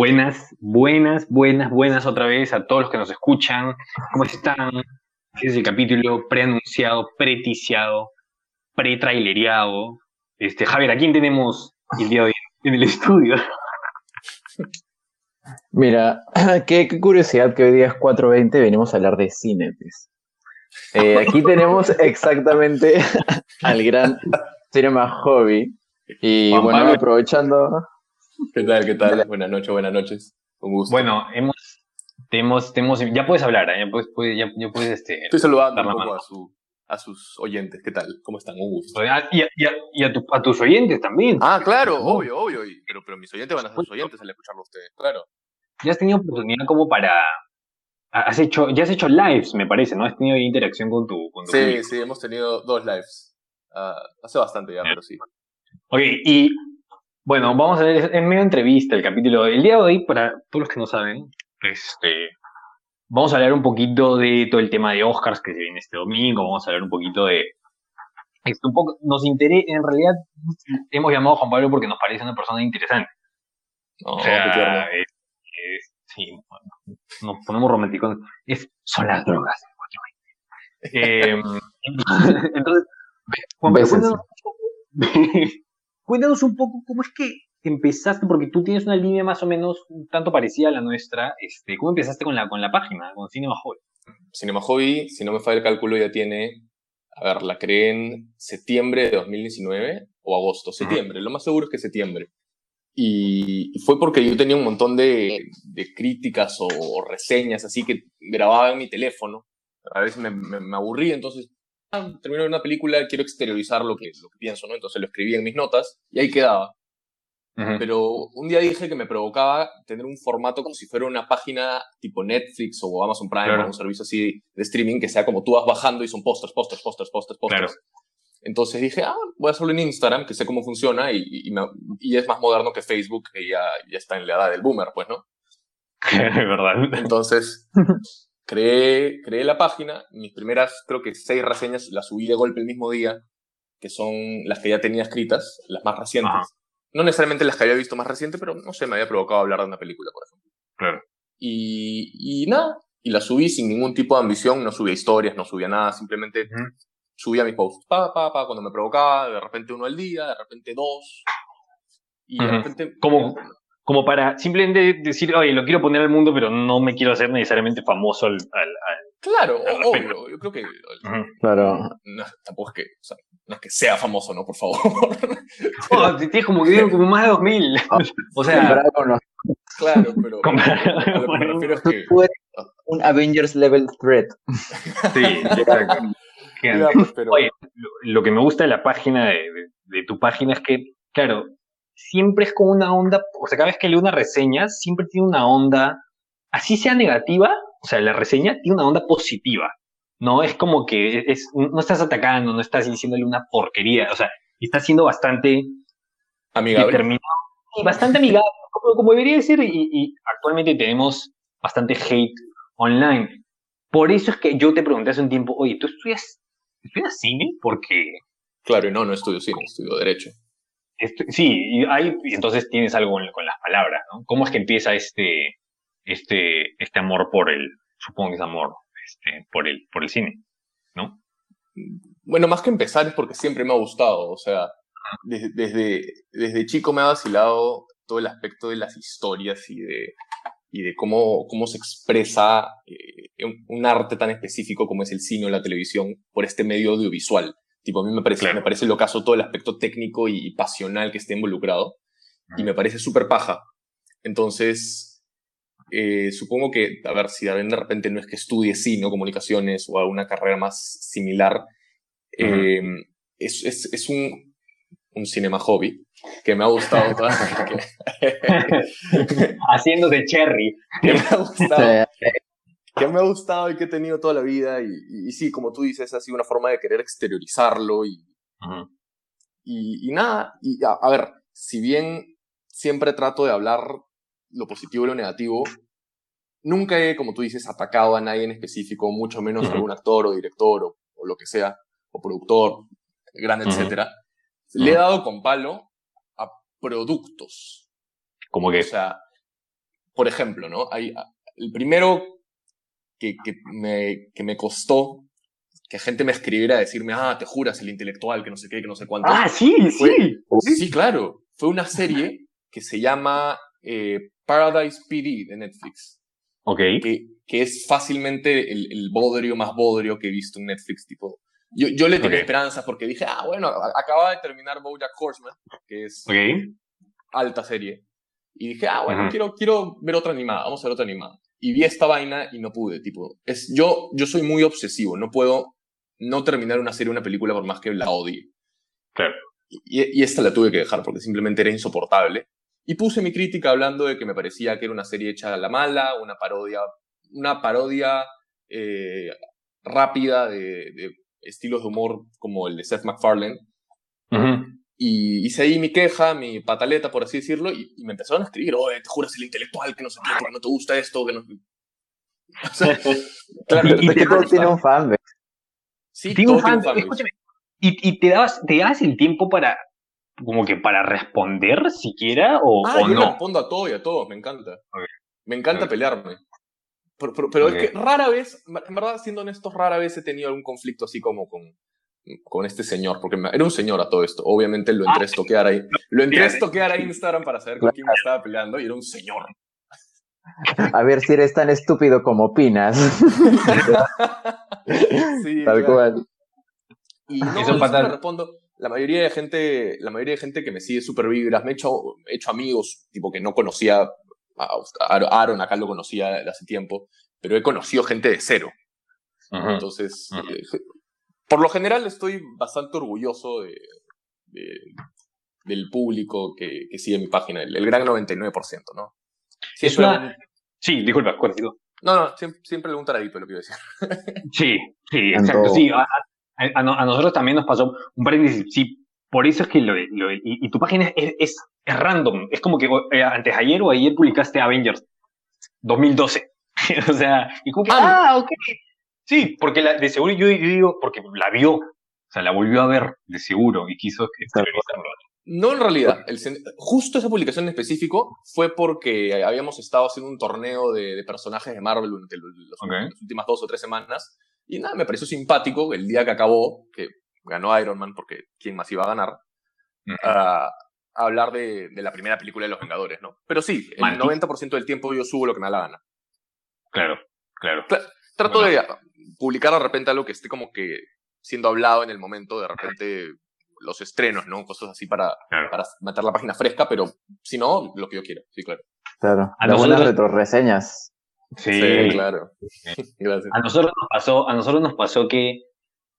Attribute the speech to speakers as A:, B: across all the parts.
A: Buenas, buenas, buenas, buenas otra vez a todos los que nos escuchan. ¿Cómo están? Este es el capítulo preanunciado, preticiado, pretrailereado. Este, Javier, ¿a quién tenemos el día de hoy en el estudio?
B: Mira, qué, curiosidad que hoy día es 4.20, venimos a hablar de cine. pues. Eh, aquí tenemos exactamente al gran Cinema Hobby. Y bueno, aprovechando...
C: ¿Qué tal? ¿Qué tal? Buenas noches, buenas noches. Un gusto.
A: Bueno, hemos, hemos, hemos ya puedes hablar, ¿eh? ya puedes, ya, ya puedes este,
C: Estoy saludando un poco a, su, a sus oyentes. ¿Qué tal? ¿Cómo están? Un gusto.
A: Y, a, y a, tu, a tus oyentes también.
C: Ah, claro, obvio, obvio. Pero, pero mis oyentes van a ser sus oyentes al escucharlo a ustedes, claro.
A: Ya has tenido oportunidad como para has hecho, ya has hecho lives, me parece, ¿no? Has tenido interacción con tu, con
C: Sí, sí, hemos tenido dos lives. Uh, hace bastante ya, pero sí.
A: Ok, y bueno, vamos a ver, en medio entrevista el capítulo. El día de hoy, para todos los que no saben, este, vamos a hablar un poquito de todo el tema de Oscars que se viene este domingo, vamos a hablar un poquito de... Esto, un poco, nos interesa, en realidad hemos llamado a Juan Pablo porque nos parece una persona interesante.
C: o sea,
A: sí, bueno, nos ponemos románticos. Es, son las drogas. Eh, entonces, Juan Pablo, cuéntanos, un poco cómo es que empezaste, porque tú tienes una línea más o menos un tanto parecida a la nuestra. Este, ¿Cómo empezaste con la, con la página, con Cinema Hobby?
C: Cinema Hobby, si no me falla el cálculo, ya tiene, a ver, la creé en septiembre de 2019 o agosto, septiembre, lo más seguro es que septiembre. Y fue porque yo tenía un montón de, de críticas o, reseñas así que grababa en mi teléfono. A veces me, me, aburría, entonces ah, termino de una película, quiero exteriorizar lo que, lo que pienso, ¿no? Entonces lo escribí en mis notas y ahí quedaba. Pero un día dije que me provocaba tener un formato como si fuera una página tipo Netflix o Amazon Prime o un servicio así de streaming que sea como tú vas bajando y son pósters, pósters, pósters, pósters, pósters. Entonces dije, ah, voy a hacerlo en Instagram, que sé cómo funciona y, y, es más moderno que Facebook, que ya, ya está en la edad del boomer, pues, ¿no?
A: ¿Verdad?
C: Entonces, creé, creé la página, mis primeras, creo que seis reseñas las subí de golpe el mismo día, que son las que ya tenía escritas, las más recientes. No necesariamente las que había visto más reciente, pero no sé, me había provocado hablar de una película, por ejemplo.
A: Claro.
C: Y, y nada, y la subí sin ningún tipo de ambición, no subía historias, no subía nada, simplemente subía mis posts, pa, pa, pa, cuando me provocaba, de repente uno al día, de repente dos, y de repente...
A: Como, como para simplemente decir, oye, lo quiero poner al mundo, pero no me quiero hacer necesariamente famoso al... al,
C: claro, obvio, yo creo que...
B: Claro.
C: No, tampoco es que, o sea, no es que sea famoso, ¿no? Por favor.
A: oh, tienes como que como más de 2000. o sea...
C: Claro, pero... lo que me refiero es que...
B: Un Avengers level threat.
A: Sí, exacto. Oye, lo que me gusta de la página, de, tu página, es que, claro, siempre es como una onda, o sea, cada vez que leo una reseña, siempre tiene una onda, así sea negativa, o sea, la reseña tiene una onda positiva, ¿no? Es como que es, no estás atacando, no estás diciéndole una porquería, o sea, estás siendo bastante
C: amigable.
A: Y bastante amigable, como, debería ser, y, y actualmente tenemos bastante hate online. Por eso es que yo te pregunté hace un tiempo, oye, ¿tú estudias ¿Estudias cine? Porque...
C: Claro, no, no estudio cine, estudio derecho.
A: Sí, y hay, entonces tienes algo con, las palabras, ¿no? ¿Cómo es que empieza este, este, este amor por el, supongo que es amor, este, por el, por el cine, ¿no?
C: Bueno, más que empezar es porque siempre me ha gustado, o sea, desde, desde, desde chico me ha vacilado todo el aspecto de las historias y de, y de cómo, cómo se expresa eh, un, arte tan específico como es el cine o la televisión por este medio audiovisual. Tipo, a mí me parece, me parece lo caso todo el aspecto técnico y pasional que esté involucrado. Y me parece súper paja. Entonces, eh, supongo que, a ver, si de repente no es que estudie cine o comunicaciones o alguna carrera más similar, eh, es, es, es, un, un cinema hobby que me ha gustado.
A: Haciendo de cherry.
C: Que me ha gustado. Que me ha gustado y que he tenido toda la vida. Y, sí, como tú dices, ha sido una forma de querer exteriorizarlo y, y, nada. Y a, ver, si bien siempre trato de hablar lo positivo y lo negativo, nunca he, como tú dices, atacado a nadie en específico, mucho menos a algún actor o director o, o, lo que sea, o productor, grande, etcétera. Le he dado con palo a productos.
A: Como que.
C: O sea, por ejemplo, ¿no? Hay, el primero que, que, me, que me costó que gente me escribiera a decirme, ah, te juras, el intelectual, que no sé qué, que no sé cuánto.
A: Ah, sí,
C: sí. Sí, claro. Fue una serie que se llama eh, Paradise PD de Netflix.
A: Ok.
C: Que, que es fácilmente el, el, bodrio más bodrio que he visto en Netflix, tipo. Yo, yo le tenía esperanza porque dije, ah, bueno, acaba de terminar Bojack Horseman, que es alta serie. Y dije, ah, bueno, quiero, quiero ver otra animada, vamos a ver otra animada. Y vi esta vaina y no pude, tipo, es, yo, yo soy muy obsesivo, no puedo no terminar una serie, una película por más que la odie.
A: Claro.
C: Y, y, esta la tuve que dejar porque simplemente era insoportable. Y puse mi crítica hablando de que me parecía que era una serie hecha a la mala, una parodia, una parodia eh, rápida de, de, estilos de humor como el de Seth MacFarlane. Y hice ahí mi queja, mi pataleta, por así decirlo, y, me empezaron a escribir, oye, te juras el intelectual, que no sé qué, no te gusta esto, que no...
B: O sea, claro, y, y te tiene un fan,
A: Sí, tiene un fan, escúchame, y, y te, dabas, te dabas el tiempo para, como que para responder siquiera, o,
C: ah,
A: o
C: yo
A: no?
C: respondo a todo y a todos, me encanta. Okay. Me encanta okay. pelearme. Pero, pero, pero okay. es que rara vez, en verdad, siendo honesto, rara vez he tenido algún conflicto así como con, con este señor, porque era un señor a todo esto. Obviamente lo entré a estoquear ahí. Lo entré a estoquear a Instagram para saber con quién me estaba peleando y era un señor.
B: A ver si eres tan estúpido como opinas.
C: sí,
B: Tal
C: claro.
B: cual.
C: Y no, Eso me respondo. La mayoría de gente, la mayoría de gente que me sigue super vibras, me he hecho, he hecho amigos, tipo que no conocía a Aaron, acá lo conocía hace tiempo, pero he conocido gente de cero. Uh -huh. Entonces, uh -huh. eh, por lo general estoy bastante orgulloso de, de, del público que, que, sigue mi página, el, el gran 99%, ¿no?
A: Sí, es una... Sí, disculpa, cuéntalo.
C: No, no, siempre, siempre un taradito lo que iba a decir.
A: sí, sí, exacto. Sí, a, a, a, nosotros también nos pasó un paréntesis. Sí, por eso es que lo, lo y, y, tu página es, es, es, random. Es como que eh, antes ayer o ayer publicaste Avengers 2012. o sea, y como que, ah, ah ok. Sí, porque la, de seguro yo, yo, digo, porque la vio, o sea, la volvió a ver, de seguro, y quiso exteriorizarlo.
C: No, en realidad. El, justo esa publicación en específico fue porque habíamos estado haciendo un torneo de, de personajes de Marvel durante los, okay. las últimas dos o tres semanas. Y nada, me pareció simpático el día que acabó, que ganó Iron Man, porque ¿quién más iba a ganar? Uh -huh. a hablar de, de, la primera película de los Vengadores, ¿no? Pero sí, el Maldito. 90% del tiempo yo subo lo que me da la gana.
A: Claro, claro.
C: Cla trato bueno. de publicar de repente algo que esté como que siendo hablado en el momento, de repente los estrenos, ¿no? Cosas así para, claro. para meter la página fresca, pero si no, lo que yo quiera, sí, claro.
B: Claro, a nosotros... buenas retroreseñas.
C: Sí, sí claro.
A: Gracias. A nosotros nos pasó, a nosotros nos pasó que,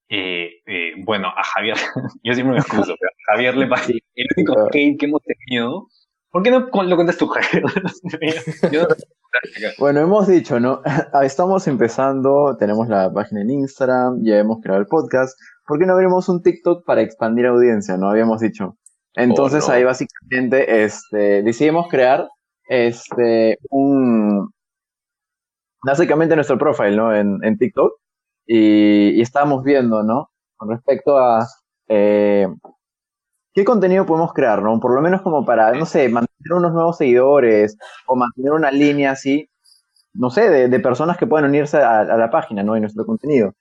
A: eh, eh, bueno, a Javier, yo siempre me excuso, pero a Javier le pasó, el único hate que hemos tenido, ¿por qué no lo cuentas tú, Javier?
B: bueno, hemos dicho, ¿no? Estamos empezando, tenemos la página en Instagram, ya hemos creado el podcast. ¿Por qué no abrimos un TikTok para expandir audiencia? No habíamos dicho. Entonces oh, no. ahí básicamente este, decidimos crear este, un, básicamente nuestro profile, ¿no? En, en TikTok. Y, y, estábamos viendo, ¿no? Con respecto a eh, qué contenido podemos crear, ¿no? Por lo menos como para, no sé, mantener unos nuevos seguidores o mantener una línea así, no sé, de, de personas que puedan unirse a, a, la página, ¿no? Y nuestro contenido.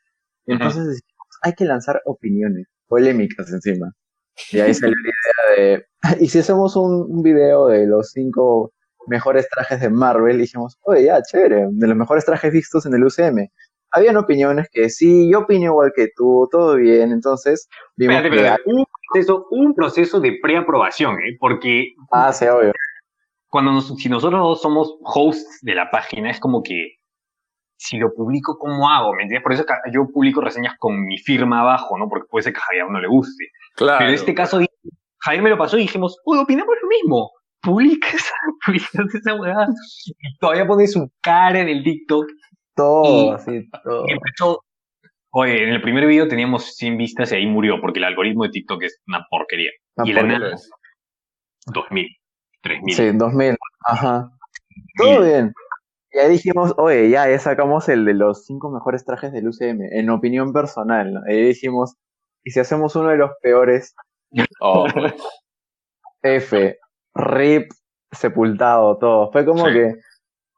B: Entonces, -huh. hay que lanzar opiniones, polémicas encima. Y ahí salió la idea de, y si hacemos un, un video de los cinco mejores trajes de Marvel, dijimos, oye, ya, chévere, de los mejores trajes vistos en el UCM. Habían opiniones que sí, yo opino igual que tú, todo bien, entonces
A: vimos espérate, que espérate. Un, proceso, un proceso de preaprobación, ¿eh? porque
B: ah, sí, obvio.
A: cuando nos, si nosotros somos hosts de la página, es como que si lo publico, ¿cómo hago? ¿Me entiendes? Por eso yo publico reseñas con mi firma abajo, ¿no? Porque puede ser que a Javier no le guste.
C: Claro.
A: Pero en este caso, Javier me lo pasó y dijimos, uy, opinamos lo mismo publica esa, publicas esa. Y todavía pone su cara en el TikTok.
B: Todo, y, sí, todo.
A: Y empezó, oye, en el primer video teníamos 100 vistas y ahí murió, porque el algoritmo de TikTok es una porquería. Una y porquería. la nada, 2000, 3000.
B: Sí, 2000, ajá. Todo bien. Y ahí dijimos, oye, ya, ya sacamos el de los cinco mejores trajes del UCM, en opinión personal, ¿no? Y ahí dijimos, ¿y si hacemos uno de los peores?
C: Oh,
B: F, rip, sepultado, todo. Fue como sí. que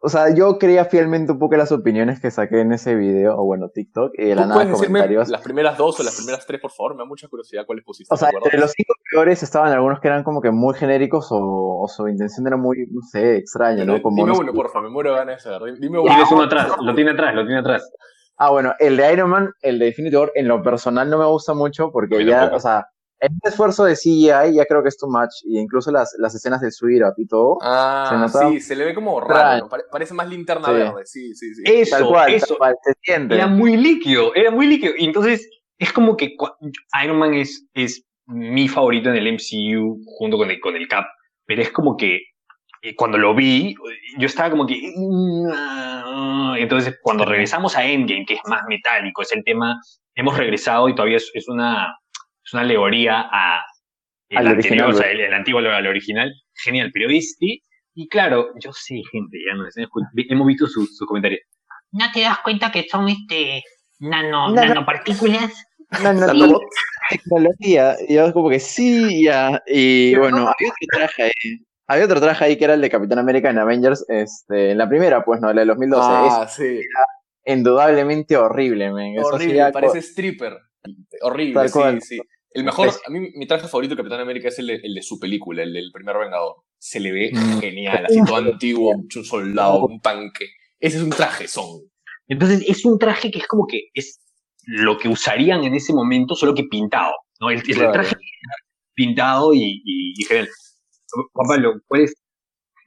B: o sea, yo creía fielmente un poco las opiniones que saqué en ese video, o bueno, TikTok, y de la nada comentarios.
C: las primeras dos o las primeras tres, por favor? Me da mucha curiosidad cuáles pusiste.
B: O sea, entre los cinco peores estaban algunos que eran como que muy genéricos o, su intención era muy, no sé, extraña, ¿no?
C: Como dime uno, porfa, me muero de ganas de saber. Dime uno.
A: Tienes uno atrás, lo tiene atrás, lo tiene atrás.
B: Ah, bueno, el de Iron Man, el de Infinity War, en lo personal no me gusta mucho porque ya, o sea, el esfuerzo de CGI ya creo que es too much, y incluso las, las escenas del Sweet Up y todo.
C: Ah, sí, se le ve como raro, parece más linterna verde, sí, sí, sí.
A: Eso, tal cual, eso. se siente. Era muy líquido, era muy líquido. Y entonces, es como que Iron Man es, es mi favorito en el MCU junto con el, con el Cap, pero es como que eh, cuando lo vi, yo estaba como que... Entonces, cuando regresamos a Endgame, que es más metálico, es el tema, hemos regresado y todavía es una es una alegoría a el anterior, o sea, el, antiguo al original. Genial, pero este, y claro, yo sé, gente, ya no hemos visto sus su comentarios. ¿No te das cuenta que son este nano, nanopartículas?
B: tecnología. Y yo como que sí, ya. Y bueno, había otro traje ahí. Había otro traje ahí que era el de Capitán América en Avengers, este, en la primera, pues no, la de 2012.
C: Ah, sí.
B: indudablemente horrible, men.
C: Horrible, parece stripper. Horrible, sí, sí. El mejor, a mí mi traje favorito de Capitán América es el de, su película, el del primer Vengador. Se le ve mm. genial, así todo antiguo, un soldado, un tanque. Ese es un traje, son.
A: Entonces es un traje que es como que es lo que usarían en ese momento, solo que pintado. ¿no? El, traje pintado y, y, genial. Juan Pablo,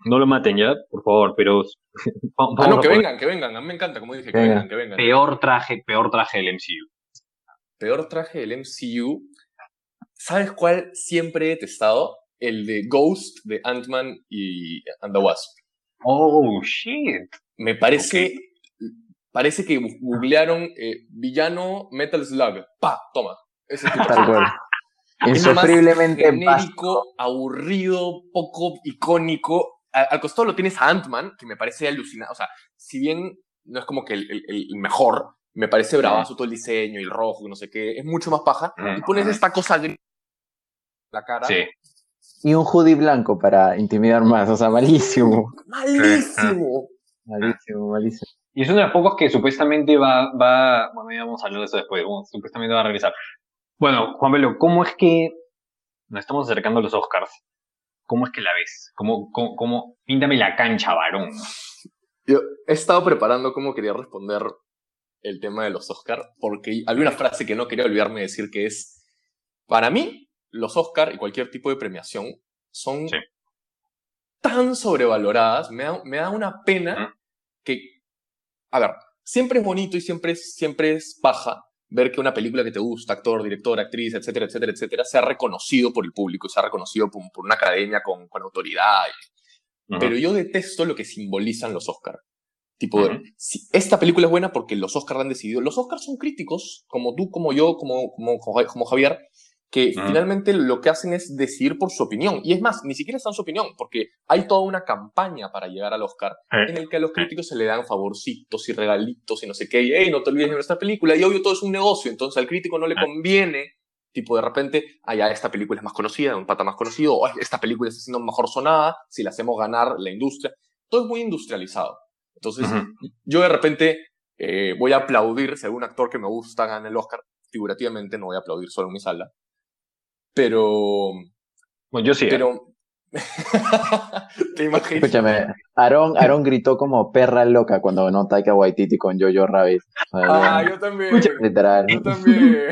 A: No lo maten ya, por favor, pero.
C: ah, no, que vengan, que vengan. A mí me encanta, como dije, que vengan, que vengan.
A: Peor traje, peor traje del MCU.
C: Peor traje del MCU. ¿Sabes cuál siempre he detestado? El de Ghost de Ant-Man y and the Wasp.
A: Oh, shit.
C: Me parece. Parece que googlearon eh, villano Metal Slug. ¡Pa! Toma. Ese tipo
B: Tal Insufriblemente
C: genérico, aburrido, poco icónico. Al, costado lo tienes a Ant-Man, que me parece alucinante. O sea, si bien no es como que el, el mejor, me parece bravazo todo el diseño y el rojo y no sé qué, es mucho más paja. Y pones esta cosa gris la cara. Sí.
B: Y un hoodie blanco para intimidar más, o sea, malísimo.
C: Malísimo.
B: malísimo, malísimo.
A: Y es uno de los pocos que supuestamente va, va, bueno, ya vamos a hablar de eso después, supuestamente va a regresar. Bueno, Juan Belo, ¿cómo es que nos estamos acercando a los Oscars? ¿Cómo es que la ves? ¿Cómo, cómo, cómo? Píntame la cancha, varón.
C: Yo he estado preparando cómo quería responder el tema de los Oscars, porque había una frase que no quería olvidarme de decir que es, para mí, los Oscars y cualquier tipo de premiación son tan sobrevaloradas, me da, me da una pena que, a ver, siempre es bonito y siempre siempre es paja ver que una película que te gusta, actor, director, actriz, etcétera, etcétera, etcétera, sea reconocido por el público, sea reconocido por, una academia con, con autoridad. Pero yo detesto lo que simbolizan los Oscars. Tipo, si esta película es buena porque los Oscars han decidido. Los Oscars son críticos, como tú, como yo, como, como, como Javier, que finalmente lo que hacen es decidir por su opinión. Y es más, ni siquiera está en su opinión, porque hay toda una campaña para llegar al Oscar en el que a los críticos se le dan favorcitos y regalitos y no sé qué, y hey, no te olvides de esta película, y obvio todo es un negocio, entonces al crítico no le conviene, tipo de repente, ah, ya, esta película es más conocida, un pata más conocido, o esta película está siendo mejor sonada, si la hacemos ganar la industria. Todo es muy industrializado. Entonces, yo de repente eh, voy a aplaudir si algún actor que me gusta gana el Oscar, figurativamente no voy a aplaudir solo en mi sala, pero.
A: Bueno, yo sí. ¿eh?
C: Pero. ¿Te imaginas?
B: Escúchame, Aaron, Aaron gritó como perra loca cuando no Taika Waititi con Jojo Rabbit.
C: Ah, yo también.
B: literal.
C: Yo también.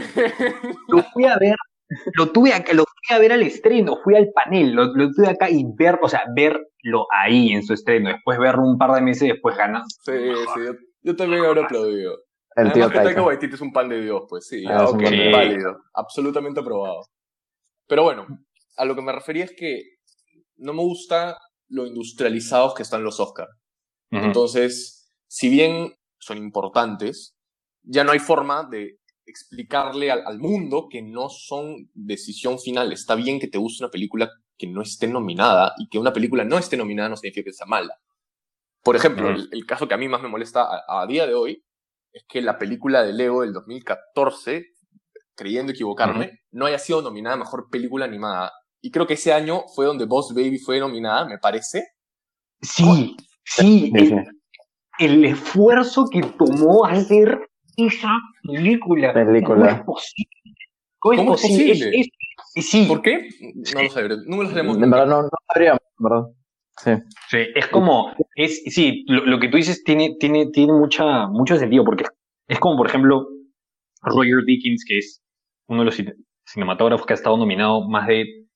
A: lo fui a ver, lo tuve acá, lo fui a ver al estreno, fui al panel, lo, tuve acá y ver, o sea, verlo ahí en su estreno, después verlo un par de meses después ganar.
C: Sí, sí, yo, también habré aplaudido. El tío que Taika Waititi es un pan de Dios, pues sí, ah, válido, absolutamente aprobado. Pero bueno, a lo que me refería es que no me gusta lo industrializados que están los Oscars. Entonces, si bien son importantes, ya no hay forma de explicarle al, mundo que no son decisión final. Está bien que te guste una película que no esté nominada y que una película no esté nominada no significa que sea mala. Por ejemplo, el, caso que a mí más me molesta a, a, día de hoy es que la película de Lego del 2014 creyendo equivocarme, no haya sido nominada a Mejor Película Animada. Y creo que ese año fue donde Boss Baby fue nominada, me parece.
A: Sí. Sí, el, esfuerzo que tomó hacer esa película.
B: película.
A: ¿Cómo es posible? ¿Cómo, es posible?
C: sí. ¿Por qué? No lo sabemos. No lo sabemos.
B: En verdad no, no sabríamos, ¿verdad? Sí.
A: sí. es como, es, sí, lo, que tú dices tiene, tiene, tiene mucha, mucho sentido, porque es como, por ejemplo, Roger Dickens, que es uno de los cinematógrafos que ha estado nominado más de,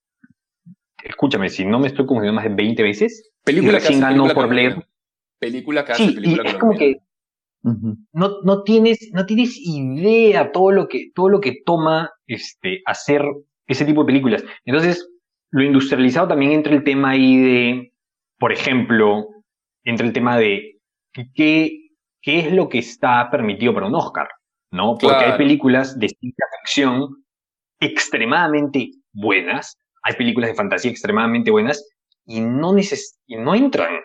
A: escúchame, si no me estoy confundiendo más de 20 veces,
C: película que
A: ganó por Blade.
C: Película que hace, película
A: y es como que no, no, tienes, no tienes idea todo lo que, todo lo que toma este, hacer ese tipo de películas. Entonces, lo industrializado también entra el tema ahí de, por ejemplo, entre el tema de qué, qué es lo que está permitido para un Oscar, ¿no? Porque hay películas de ciencia ficción extremadamente buenas, hay películas de fantasía extremadamente buenas y no, neces y no entran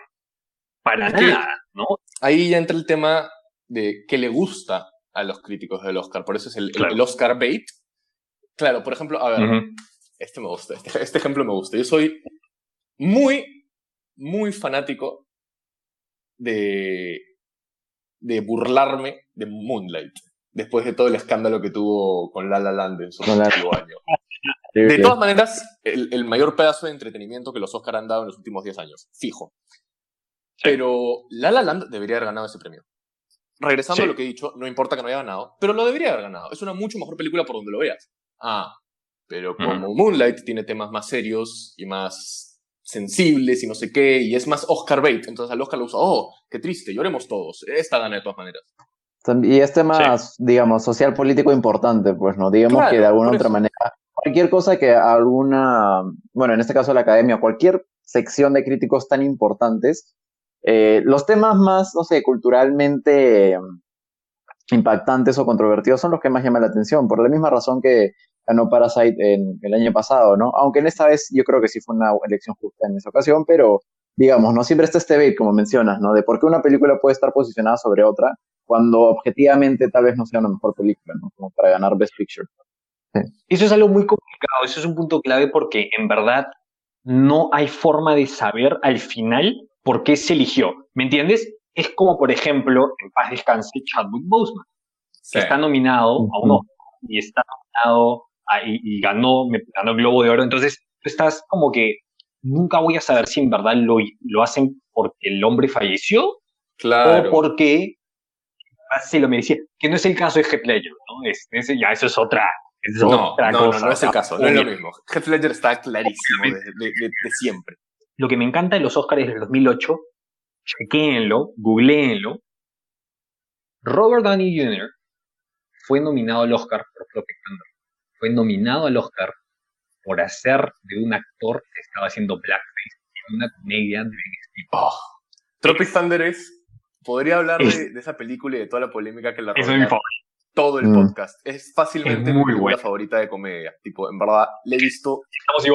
A: para nada, ¿no?
C: Ahí ya entra el tema de qué le gusta a los críticos del Oscar, por eso es el, el Oscar bait. Claro, por ejemplo, a ver, este me gusta, este, este ejemplo me gusta. Yo soy muy muy fanático de, de burlarme de Moonlight, después de todo el escándalo que tuvo con La La Land en su último año. De todas maneras, el, mayor pedazo de entretenimiento que los Oscar han dado en los últimos 10 años, fijo. Pero La La Land debería haber ganado ese premio. Regresando a lo que he dicho, no importa que no haya ganado, pero lo debería haber ganado. Es una mucho mejor película por donde lo veas. Ah, pero como Moonlight tiene temas más serios y más sensibles y no sé qué, y es más Oscar bait. Entonces al Oscar lo usa, oh, qué triste, lloremos todos. Esta gana de todas maneras.
B: Y este más, digamos, social político importante, pues, ¿no? Digamos que de alguna otra manera, cualquier cosa que alguna, bueno, en este caso la academia, cualquier sección de críticos tan importantes, eh, los temas más, no sé, culturalmente impactantes o controvertidos son los que más llaman la atención, por la misma razón que ganó Parasite en el año pasado, ¿no? Aunque en esta vez yo creo que sí fue una elección justa en esa ocasión, pero digamos, no siempre está este bait, como mencionas, ¿no? De por qué una película puede estar posicionada sobre otra cuando objetivamente tal vez no sea una mejor película, ¿no? Como para ganar Best Picture.
A: Eso es algo muy complicado, eso es un punto clave porque en verdad no hay forma de saber al final por qué se eligió. ¿Me entiendes? Es como, por ejemplo, en paz descanse Chadwick Boseman, que está nominado a uno y está nominado y, ganó, me, ganó el Globo de Oro. Entonces, tú estás como que nunca voy a saber si en verdad lo, lo hacen porque el hombre falleció
C: claro.
A: o porque se lo merecía. Que no es el caso de Heath Ledger, ¿no? Es, ya eso es otra,
C: no, otra no, cosa. No, no, es el caso, no es lo mismo. Heath Ledger está clarísimo de, de, siempre.
A: Lo que me encanta de los Oscars del 2008, chequéenlo, googleenlo. Robert Downey Jr. fue nominado al Oscar por Tropic Thunder fue nominado al Oscar por hacer de un actor que estaba haciendo blackface en una comedia de Ben
C: oh. Tropic Thunder es... Podría hablar de, esa película y de toda la polémica que la rodea. Todo el mm. podcast. Es fácilmente mi película favorita de comedia. Tipo, en verdad, le he visto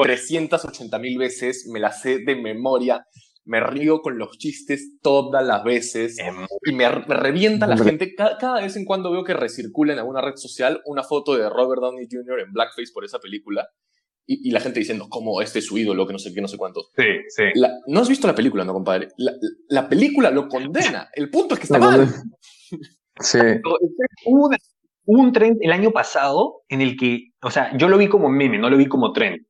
C: 380 mil veces, me la sé de memoria me río con los chistes todas las veces y me, revienta la gente. Cada, vez en cuando veo que recircula en alguna red social una foto de Robert Downey Jr. en blackface por esa película y, la gente diciendo, como este es su ídolo, que no sé qué, no sé cuántos.
A: Sí, sí.
C: no has visto la película, ¿no, compadre? La, película lo condena. El punto es que está mal.
B: Sí.
A: Hubo, un tren el año pasado en el que, o sea, yo lo vi como meme, no lo vi como tren.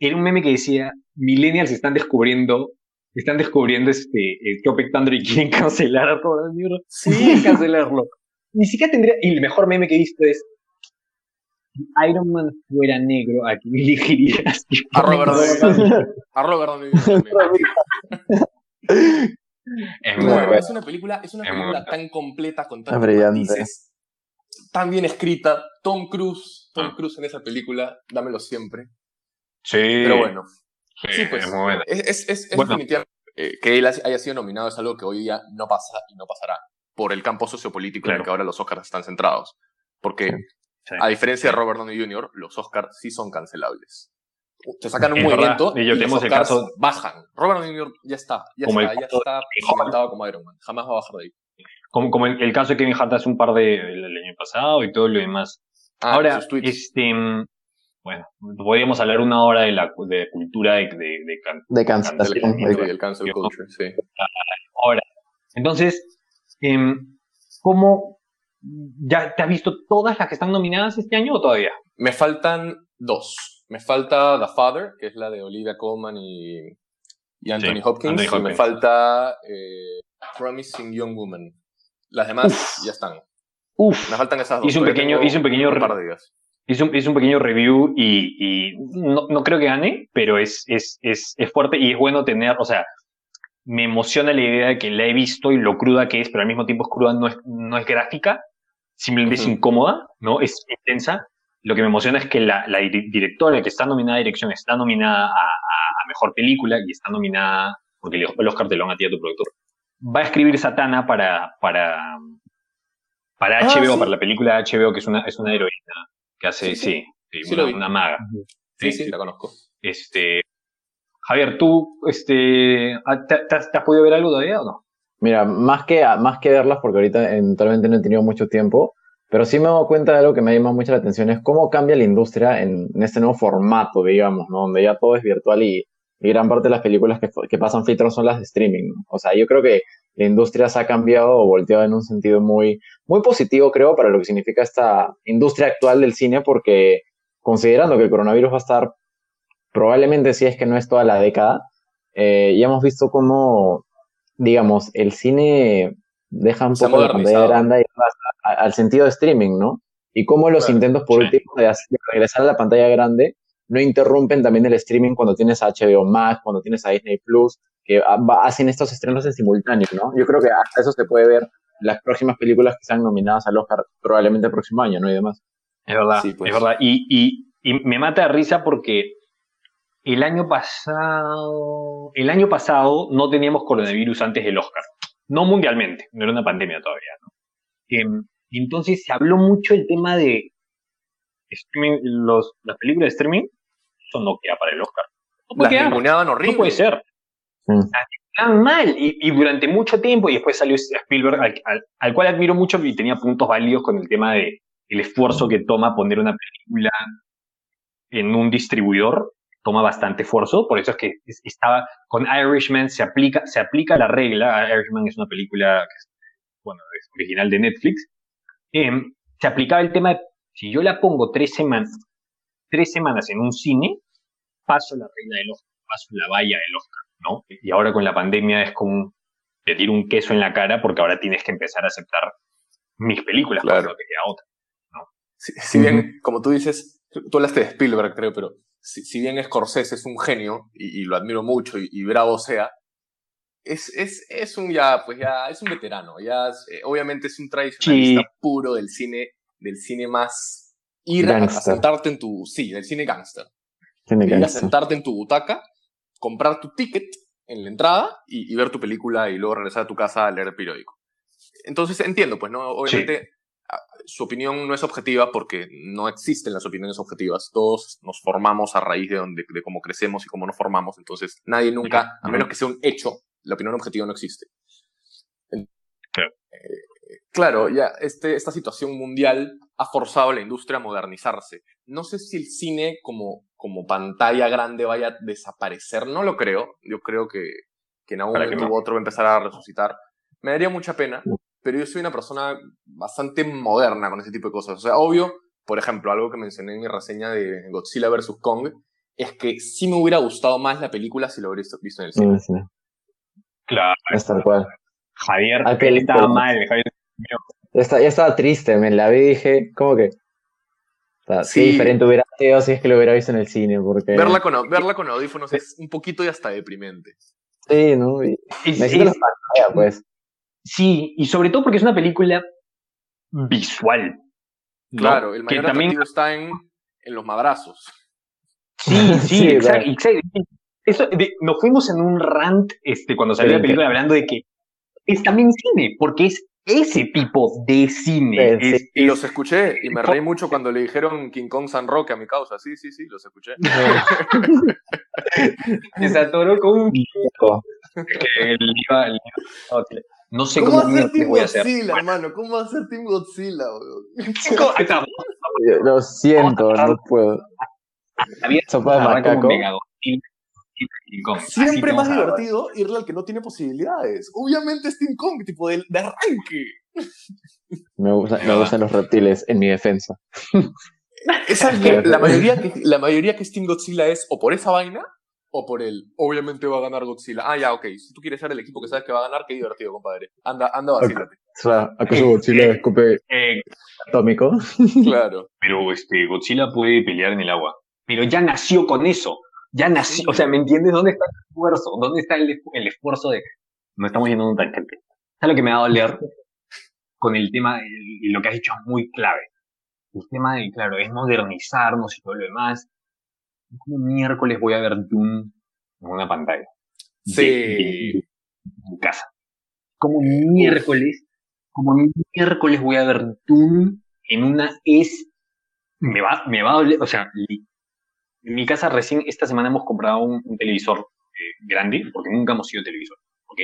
A: Era un meme que decía, millennials están descubriendo están descubriendo este Topic Thunder y quieren cancelar a toda la mierda. Sí, cancelarlo. Ni siquiera tendría. Y el mejor meme que he visto es. Si Iron Man fuera negro, ¿a quién elegirías?
C: A Robert Downey. A Robert Downey. Es, muy es una película, es una película tan completa con tantos matices, tan bien escrita. Tom Cruise, Tom ah. Cruise en esa película, dámelo siempre.
A: Sí.
C: Pero bueno,
A: Sí, pues, es, muy
C: es, es, definitivamente eh, que él haya sido nominado es algo que hoy día no pasa y no pasará por el campo sociopolítico en el que ahora los Oscars están centrados. Porque, a diferencia de Robert Downey Jr., los Oscars sí son cancelables. Te sacan un movimiento y, los Oscars caso... bajan. Robert Downey Jr. ya está, ya como está, ya está como Iron Man. Jamás va a bajar de ahí.
A: Como, como el, caso de Kevin Hart hace un par de el, año pasado y todo lo demás. Ah, Ahora, este, bueno, podríamos hablar una hora de la de cultura de, de,
B: de cancelación.
C: del cancel culture, sí.
A: Ahora, entonces, em, ¿cómo ya te has visto todas las que están nominadas este año o todavía?
C: Me faltan dos. Me falta The Father, que es la de Olivia Colman y, Anthony, Hopkins, Y me falta eh, Promising Young Woman. Las demás ya están.
A: Uf.
C: Me faltan esas dos.
A: Hice un pequeño, hice un pequeño, Hice un, un, pequeño review y, no, no, creo que gane, pero es, es, es, es, fuerte y es bueno tener, o sea, me emociona la idea de que la he visto y lo cruda que es, pero al mismo tiempo es cruda, no es, no es gráfica, simplemente es incómoda, ¿no? Es intensa. Lo que me emociona es que la, la directora que está nominada a dirección está nominada a, a, mejor película y está nominada, porque el Oscar te lo han a ti a tu productor, va a escribir Satana para, para, para HBO, ah, para la película HBO, que es una, es una heroína que hace, sí, una, maga.
C: Sí, sí, la conozco.
A: Este, Javier, ¿tú este, ah, ¿te, has podido ver algo todavía o no?
B: Mira, más que, más que verlas, porque ahorita eventualmente no he tenido mucho tiempo, pero sí me he dado cuenta de algo que me ha llamado mucho la atención, es cómo cambia la industria en, en este nuevo formato, digamos, ¿no? Donde ya todo es virtual y, gran parte de las películas que, que pasan filtros son las de streaming. O sea, yo creo que la industria se ha cambiado o volteado en un sentido muy, muy positivo, creo, para lo que significa esta industria actual del cine, porque considerando que el coronavirus va a estar probablemente, si es que no es toda la década, eh, ya hemos visto cómo, digamos, el cine deja un poco la pantalla grande y pasa al sentido de streaming, ¿no? Y cómo los intentos, por último, de, regresar a la pantalla grande no interrumpen también el streaming cuando tienes a HBO Max, cuando tienes a Disney Plus, que hacen estos estrenos en simultáneo, ¿no? Yo creo que hasta eso se puede ver las próximas películas que sean nominadas al Oscar probablemente el próximo año, ¿no? Y demás.
A: Es verdad, pues. es verdad. Y, me mata de risa porque el año pasado, el año pasado no teníamos coronavirus antes del Oscar. No mundialmente, no era una pandemia todavía, ¿no? Em, entonces se habló mucho el tema de streaming, los, las películas de streaming, eso no queda para el Oscar.
C: No puede horrible.
A: No puede ser. Mm. mal. Y, durante mucho tiempo, y después salió Spielberg, al, cual admiro mucho y tenía puntos válidos con el tema de el esfuerzo que toma poner una película en un distribuidor, toma bastante esfuerzo, por eso es que estaba con Irishman se aplica, se aplica la regla, Irishman es una película bueno, es original de Netflix, em, se aplicaba el tema de si yo la pongo tres semanas, tres semanas en un cine, paso la regla del Oscar, paso la valla del Oscar. ¿no? Y ahora con la pandemia es como pedir un queso en la cara porque ahora tienes que empezar a aceptar mis películas claro. que queda otra, ¿no?
C: Si, bien, como tú dices, tú hablaste de Spielberg, creo, pero si, si bien Scorsese es un genio y, lo admiro mucho y, bravo sea, es, es, es, un ya, pues ya, es un veterano, ya, eh, obviamente es un tradicionalista puro del cine, del cine más ir a, sentarte en tu, sí, del cine gangster. ir a sentarte en tu butaca comprar tu ticket en la entrada y, ver tu película y luego regresar a tu casa a leer el periódico. Entonces entiendo, pues, ¿no? Obviamente su opinión no es objetiva porque no existen las opiniones objetivas. Todos nos formamos a raíz de, donde, de cómo crecemos y cómo nos formamos. Entonces nadie nunca, a menos que sea un hecho, la opinión objetiva no existe. Claro, ya este, esta situación mundial ha forzado a la industria a modernizarse. No sé si el cine como, como pantalla grande vaya a desaparecer, no lo creo. Yo creo que, que en algún momento u otro va a empezar a resucitar. Me daría mucha pena, pero yo soy una persona bastante moderna con ese tipo de cosas. O sea, obvio, por ejemplo, algo que mencioné en mi reseña de Godzilla vs. Kong, es que sí me hubiera gustado más la película si lo hubiera visto en el cine.
A: Claro.
B: Es tal cual.
A: Javier, estaba mal, Javier
B: ya estaba, triste, me la vi y dije, ¿cómo que? sí. diferente hubiera sido si es que lo hubiera visto en el cine, porque...
C: Verla con, verla con audífonos es un poquito y hasta deprimente.
B: Sí, ¿no? Y, pues.
A: Sí, y sobre todo porque es una película visual.
C: Claro, el mayor que también... está en, en los madrazos.
A: Sí, sí, exacto. Eso, nos fuimos en un rant este, cuando salió la película hablando de que es también cine, porque es ese tipo de cine.
C: y los escuché y me reí mucho cuando le dijeron King Kong San Roque a mi causa. Sí, sí, sí, los escuché.
A: Se atoró con un chico. No sé cómo,
C: cómo hacer Team Godzilla, hermano. ¿Cómo va a ser Team Godzilla,
B: Lo siento, no puedo.
A: Había Sopa de macaco.
C: Siempre más divertido irle al que no tiene posibilidades. Obviamente es King Kong, tipo de, arranque.
B: Me, me gustan los reptiles en mi defensa.
C: Esa la, mayoría que, la mayoría que Steam Godzilla es o por esa vaina o por él. Obviamente va a ganar Godzilla. Ah, ya, ok. Si tú quieres ser el equipo que sabes que va a ganar, qué divertido, compadre. Anda, anda, vacílate.
B: O sea, ¿acaso Godzilla eh, escupe eh, atómico?
C: Claro.
A: Pero este, Godzilla puede pelear en el agua. Pero ya nació con eso. Ya nació. O sea, ¿me entiendes? ¿Dónde está el esfuerzo? ¿Dónde está el, el esfuerzo de. No estamos yendo a un tangente. ¿Sabes lo que me ha dado leer? Con el tema, y lo que has dicho es muy clave. El tema de, claro, es modernizarnos y todo lo demás ¿Cómo miércoles voy a ver Doom en una pantalla?
C: Sí.
A: en casa. Como miércoles, como miércoles voy a ver Doom en una es, me va, me va a doler, o sea, en mi casa recién esta semana hemos comprado un, televisor eh, grande, porque nunca hemos sido televisor, ¿ok?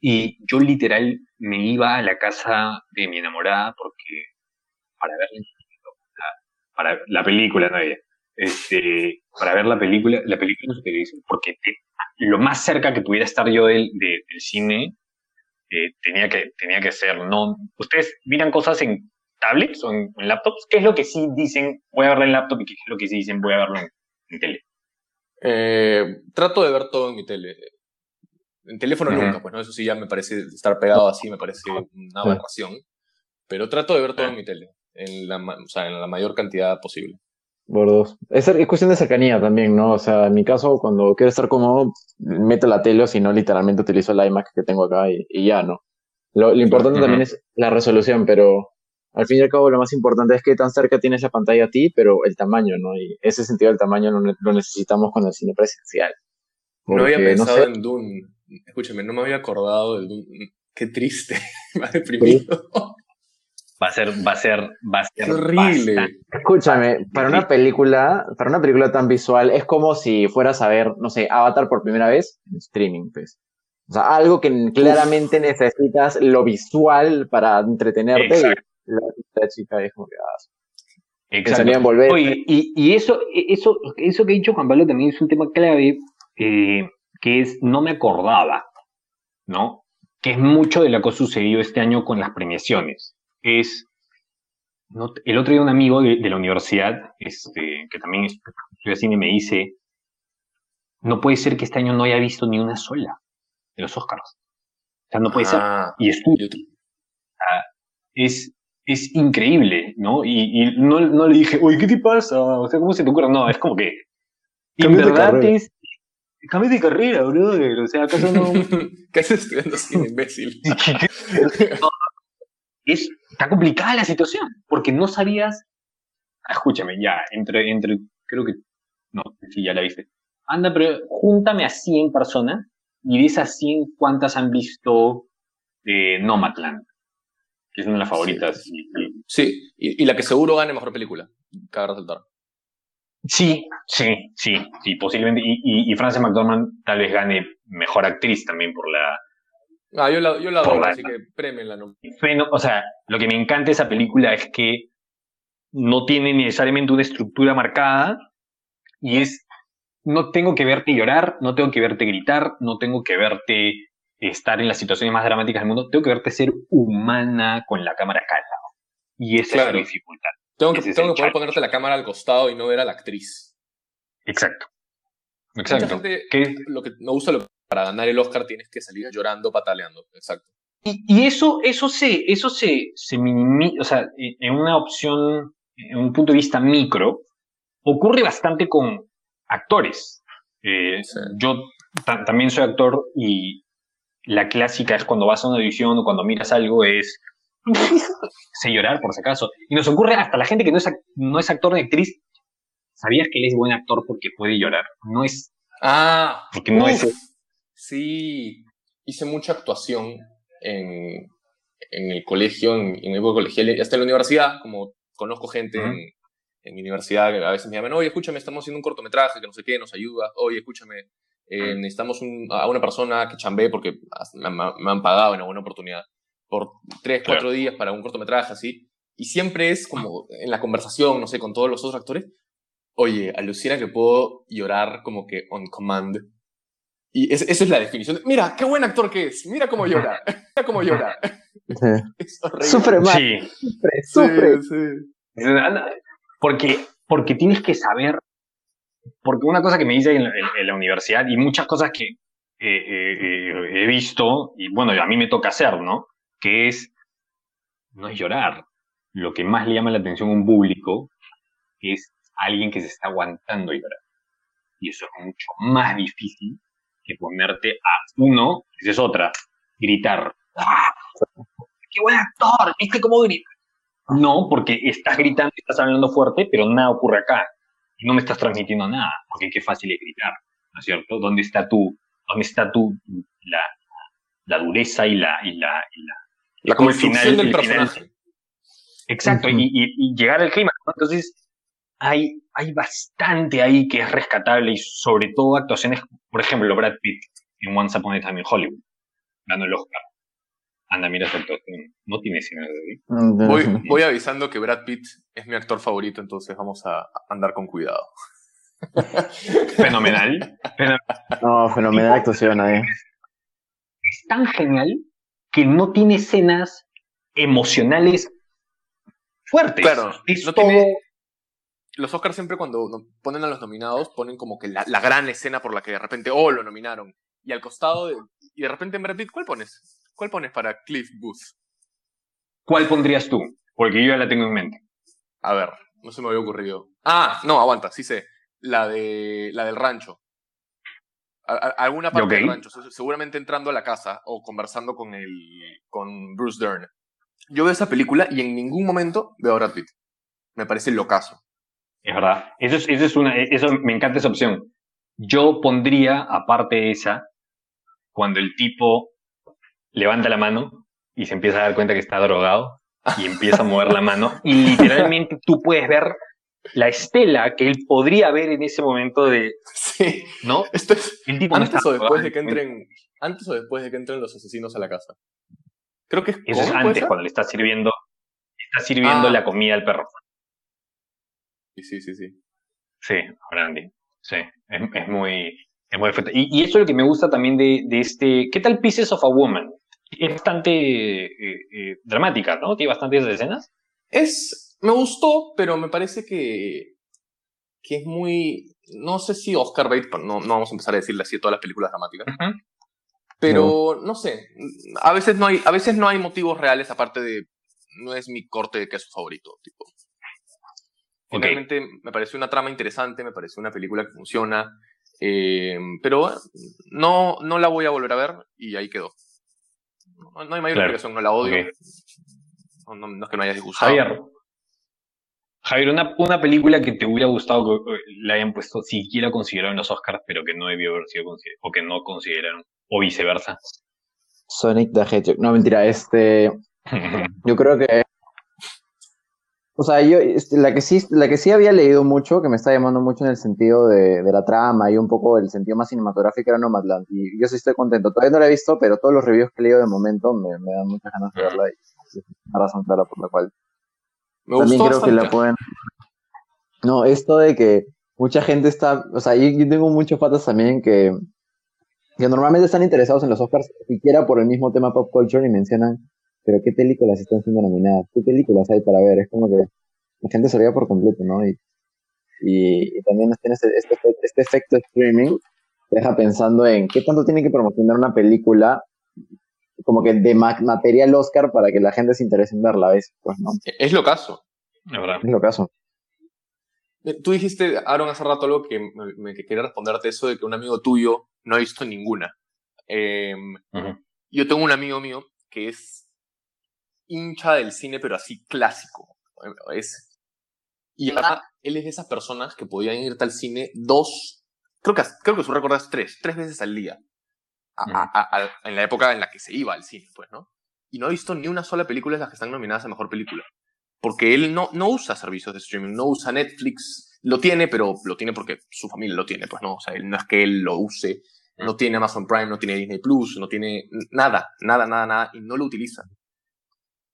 A: Y yo literal me iba a la casa de mi enamorada porque para ver para la película no había este, para ver la película, la película en su televisión, porque lo más cerca que pudiera estar yo del, del cine eh, tenía, que, tenía que ser, ¿no? ¿Ustedes miran cosas en tablets o en, laptops? ¿Qué es lo que sí dicen, voy a verlo en laptop y qué es lo que sí dicen, voy a verlo en, tele?
C: Eh, trato de ver todo en mi tele. En teléfono nunca, pues, ¿no? Eso sí ya me parece, estar pegado así me parece una aberración. Pero trato de ver todo en mi tele, en la, o sea, en la mayor cantidad posible.
B: Por Es, es, cuestión de cercanía también, ¿no? O sea, en mi caso, cuando quiero estar cómodo, meto la tele o si no, literalmente utilizo el iMac que tengo acá y, ya, ¿no? Lo, importante también es la resolución, pero al fin y al cabo lo más importante es que tan cerca tiene esa pantalla a ti, pero el tamaño, ¿no? Y ese sentido del tamaño lo, necesitamos con el cine presencial.
C: no había pensado en Dune. Escúchame, no me había acordado del Dune. Qué triste. me ha deprimido.
A: Va a ser, va a ser, va a ser
C: horrible.
B: Escúchame, para una película, para una película tan visual, es como si fueras a ver, no sé, Avatar por primera vez en streaming, pues. O sea, algo que claramente necesitas lo visual para entretenerte. La, chica es como que
A: ah, volver. Oye, y, y eso, eso, eso que ha dicho Juan Pablo también es un tema clave, eh, que es, no me acordaba, ¿no? Que es mucho de lo que ha sucedido este año con las premiaciones es, el otro día un amigo de, la universidad, este, que también estudia cine, me dice, no puede ser que este año no haya visto ni una sola de los Oscars. O sea, no puede ser. Ah, y estudio. es, es increíble, ¿no? Y, no, no, le dije, oye, ¿qué te pasa? O sea, ¿cómo se te ocurre? No, es como que. En verdad es. Cambio de carrera, brother. O sea, ¿acaso no.?
C: ¿Qué haces estudiando cine, imbécil?
A: es, está complicada la situación, porque no sabías, ah, escúchame, ya, entre, entre, creo que, no, si ya la viste, anda, pero júntame a 100 personas y de esas 100, ¿cuántas han visto eh, Nomadland? Que es una de las favoritas.
C: Sí, y, la que seguro gane mejor película, cada resultado.
A: Sí, sí, sí, sí, posiblemente. Y, y, y Frances McDormand tal vez gane mejor actriz también por la,
C: Ah, yo la, yo la doy, así que prémenla. No.
A: O sea, lo que me encanta de esa película es que no tiene necesariamente una estructura marcada y es, no tengo que verte llorar, no tengo que verte gritar, no tengo que verte estar en las situaciones más dramáticas del mundo, tengo que verte ser humana con la cámara acá Y esa es la dificultad.
C: Tengo que, tengo que poder ponerte la cámara al costado y no ver a la actriz.
A: Exacto.
C: Exacto. lo que me gusta lo para ganar el Oscar tienes que salir llorando, pataleando. Exacto.
A: Y, eso, eso se, eso se, se minimiza, o sea, en una opción, en un punto de vista micro, ocurre bastante con actores. Eh, yo también soy actor y la clásica es cuando vas a una audición o cuando miras algo es sé llorar por si acaso. Y nos ocurre hasta la gente que no es, no es actor ni actriz. ¿Sabías que él es buen actor porque puede llorar? No es.
C: Ah,
A: porque no es
C: Sí, hice mucha actuación en, en el colegio, en, en el colegial, hasta en la universidad, como conozco gente en, en, mi universidad que a veces me llaman, oye, escúchame, estamos haciendo un cortometraje, que no sé qué, nos ayuda, oye, escúchame, eh, necesitamos a una persona que chambee porque me, me, han pagado en alguna oportunidad por tres, cuatro días para un cortometraje así. Y siempre es como en la conversación, no sé, con todos los otros actores, Oye, alucina que puedo llorar como que on command. Y esa es la definición. Mira, qué buen actor que es. Mira cómo llora. Mira cómo llora.
B: Sufre más. Sí. Sufre, sufre.
A: Porque, porque tienes que saber. Porque una cosa que me dice en la, universidad y muchas cosas que he visto, y bueno, a mí me toca hacer, ¿no? Que es. No es llorar. Lo que más le llama la atención a un público es alguien que se está aguantando llorar. Y eso es mucho más difícil que ponerte a uno, esa es otra, gritar. ¡Ah! ¡Qué buen actor! ¿Viste cómo grita? No, porque estás gritando, estás hablando fuerte, pero nada ocurre acá. No me estás transmitiendo nada, porque qué fácil es gritar, ¿no es cierto? ¿Dónde está tu, dónde está tu, la, la dureza y la, y la, y la,
C: la como el final, del personaje.
A: Exacto, y, y, llegar al clima. Entonces, hay, hay bastante ahí que es rescatable y sobre todo actuaciones, por ejemplo, Brad Pitt en Once Upon a Time in Hollywood, ganó el Oscar. Anda, mira esa actuación. No tiene escenas de
C: mm, voy, voy avisando que Brad Pitt es mi actor favorito, entonces vamos a andar con cuidado.
A: Fenomenal.
B: No, fenomenal actuación ahí.
A: Es tan genial que no tiene escenas emocionales fuertes.
C: Claro, es no tiene, los Oscars siempre cuando ponen a los nominados ponen como que la, gran escena por la que de repente, oh, lo nominaron. Y al costado, de, y de repente en Brad Pitt, ¿cuál pones? ¿Cuál pones para Cliff Booth?
A: ¿Cuál pondrías tú? Porque yo ya la tengo en mente.
C: A ver, no se me había ocurrido. Ah, no, aguanta, sí sé. La, de, la del rancho. alguna parte del rancho. Seguramente entrando a la casa o conversando con, el, con Bruce Dern. Yo veo esa película y en ningún momento veo a Brad Pitt. Me parece locazo.
A: Es verdad. Eso es, eso es una, eso me encanta esa opción. Yo pondría, aparte de esa, cuando el tipo levanta la mano y se empieza a dar cuenta que está drogado y empieza a mover la mano y literalmente tú puedes ver la estela que él podría ver en ese momento de
C: sí.
A: ¿no?
C: Esto es antes o después de que entren antes o después de que entren los asesinos a la casa. Creo que es
A: Eso es antes cuando le está sirviendo está sirviendo ah. la comida al perro.
C: Sí, sí, sí.
A: Sí, Brandy. Sí, es, muy, es muy fuerte. Y, eso es lo que me gusta también de, de, este. ¿Qué tal Pieces of a Woman? Es bastante eh, eh, dramática, ¿no? Tiene bastantes escenas.
C: Es. Me gustó, pero me parece que. que es muy. No sé si Oscar Bates, no, no vamos a empezar a decirle así a todas las películas dramáticas. Pero no. sé, a veces no hay, a veces no hay motivos reales aparte de no es mi corte de queso favorito, tipo. Finalmente me pareció una trama interesante, me pareció una película que funciona, eh, pero no, no la voy a volver a ver y ahí quedó. No, hay mayor explicación, no la odio. No, es que no haya disgustado.
A: Javier, Javier una, una, película que te hubiera gustado que la hayan puesto siquiera consideraron en los Oscars, pero que no debió haber sido considerado, o que no consideraron, o viceversa.
B: Sonic the Hedgehog. No, mentira, este. yo creo que o sea, yo este, la que sí, la que sí había leído mucho, que me está llamando mucho en el sentido de, de la trama y un poco el sentido más cinematográfico era Nomadland. Y yo sí estoy contento. Todavía no la he visto, pero todos los reviews que he leído de momento me, me dan muchas ganas de verla y es una razón clara por la cual. Me también creo que la pueden. No, esto de que mucha gente está, o sea, yo, yo tengo muchos patas también que, que normalmente están interesados en los Oscars, siquiera por el mismo tema pop culture y mencionan pero ¿qué películas están siendo nominadas? ¿Qué películas hay para ver? Es como que la gente se olvida por completo, ¿no? Y, y, también tiene este, este, este, efecto streaming, te deja pensando en qué tanto tiene que promocionar una película como que de material Oscar para que la gente se interese en verla, ¿ves? Pues no.
C: Es lo caso.
B: Es lo caso.
C: Eh, tú dijiste, Aaron, hace rato algo que me, quería responderte eso de que un amigo tuyo no ha visto ninguna. Em, yo tengo un amigo mío que es hincha del cine, pero así clásico. Es, y ahora él es de esas personas que podían irte al cine dos, creo que, creo que su récord es tres, tres veces al día. en la época en la que se iba al cine, pues, ¿no? Y no ha visto ni una sola película de las que están nominadas a Mejor Película. Porque él no, no usa servicios de streaming, no usa Netflix, lo tiene, pero lo tiene porque su familia lo tiene, pues, ¿no? O sea, él, no es que él lo use, no tiene Amazon Prime, no tiene Disney Plus, no tiene nada, nada, nada, nada, y no lo utiliza.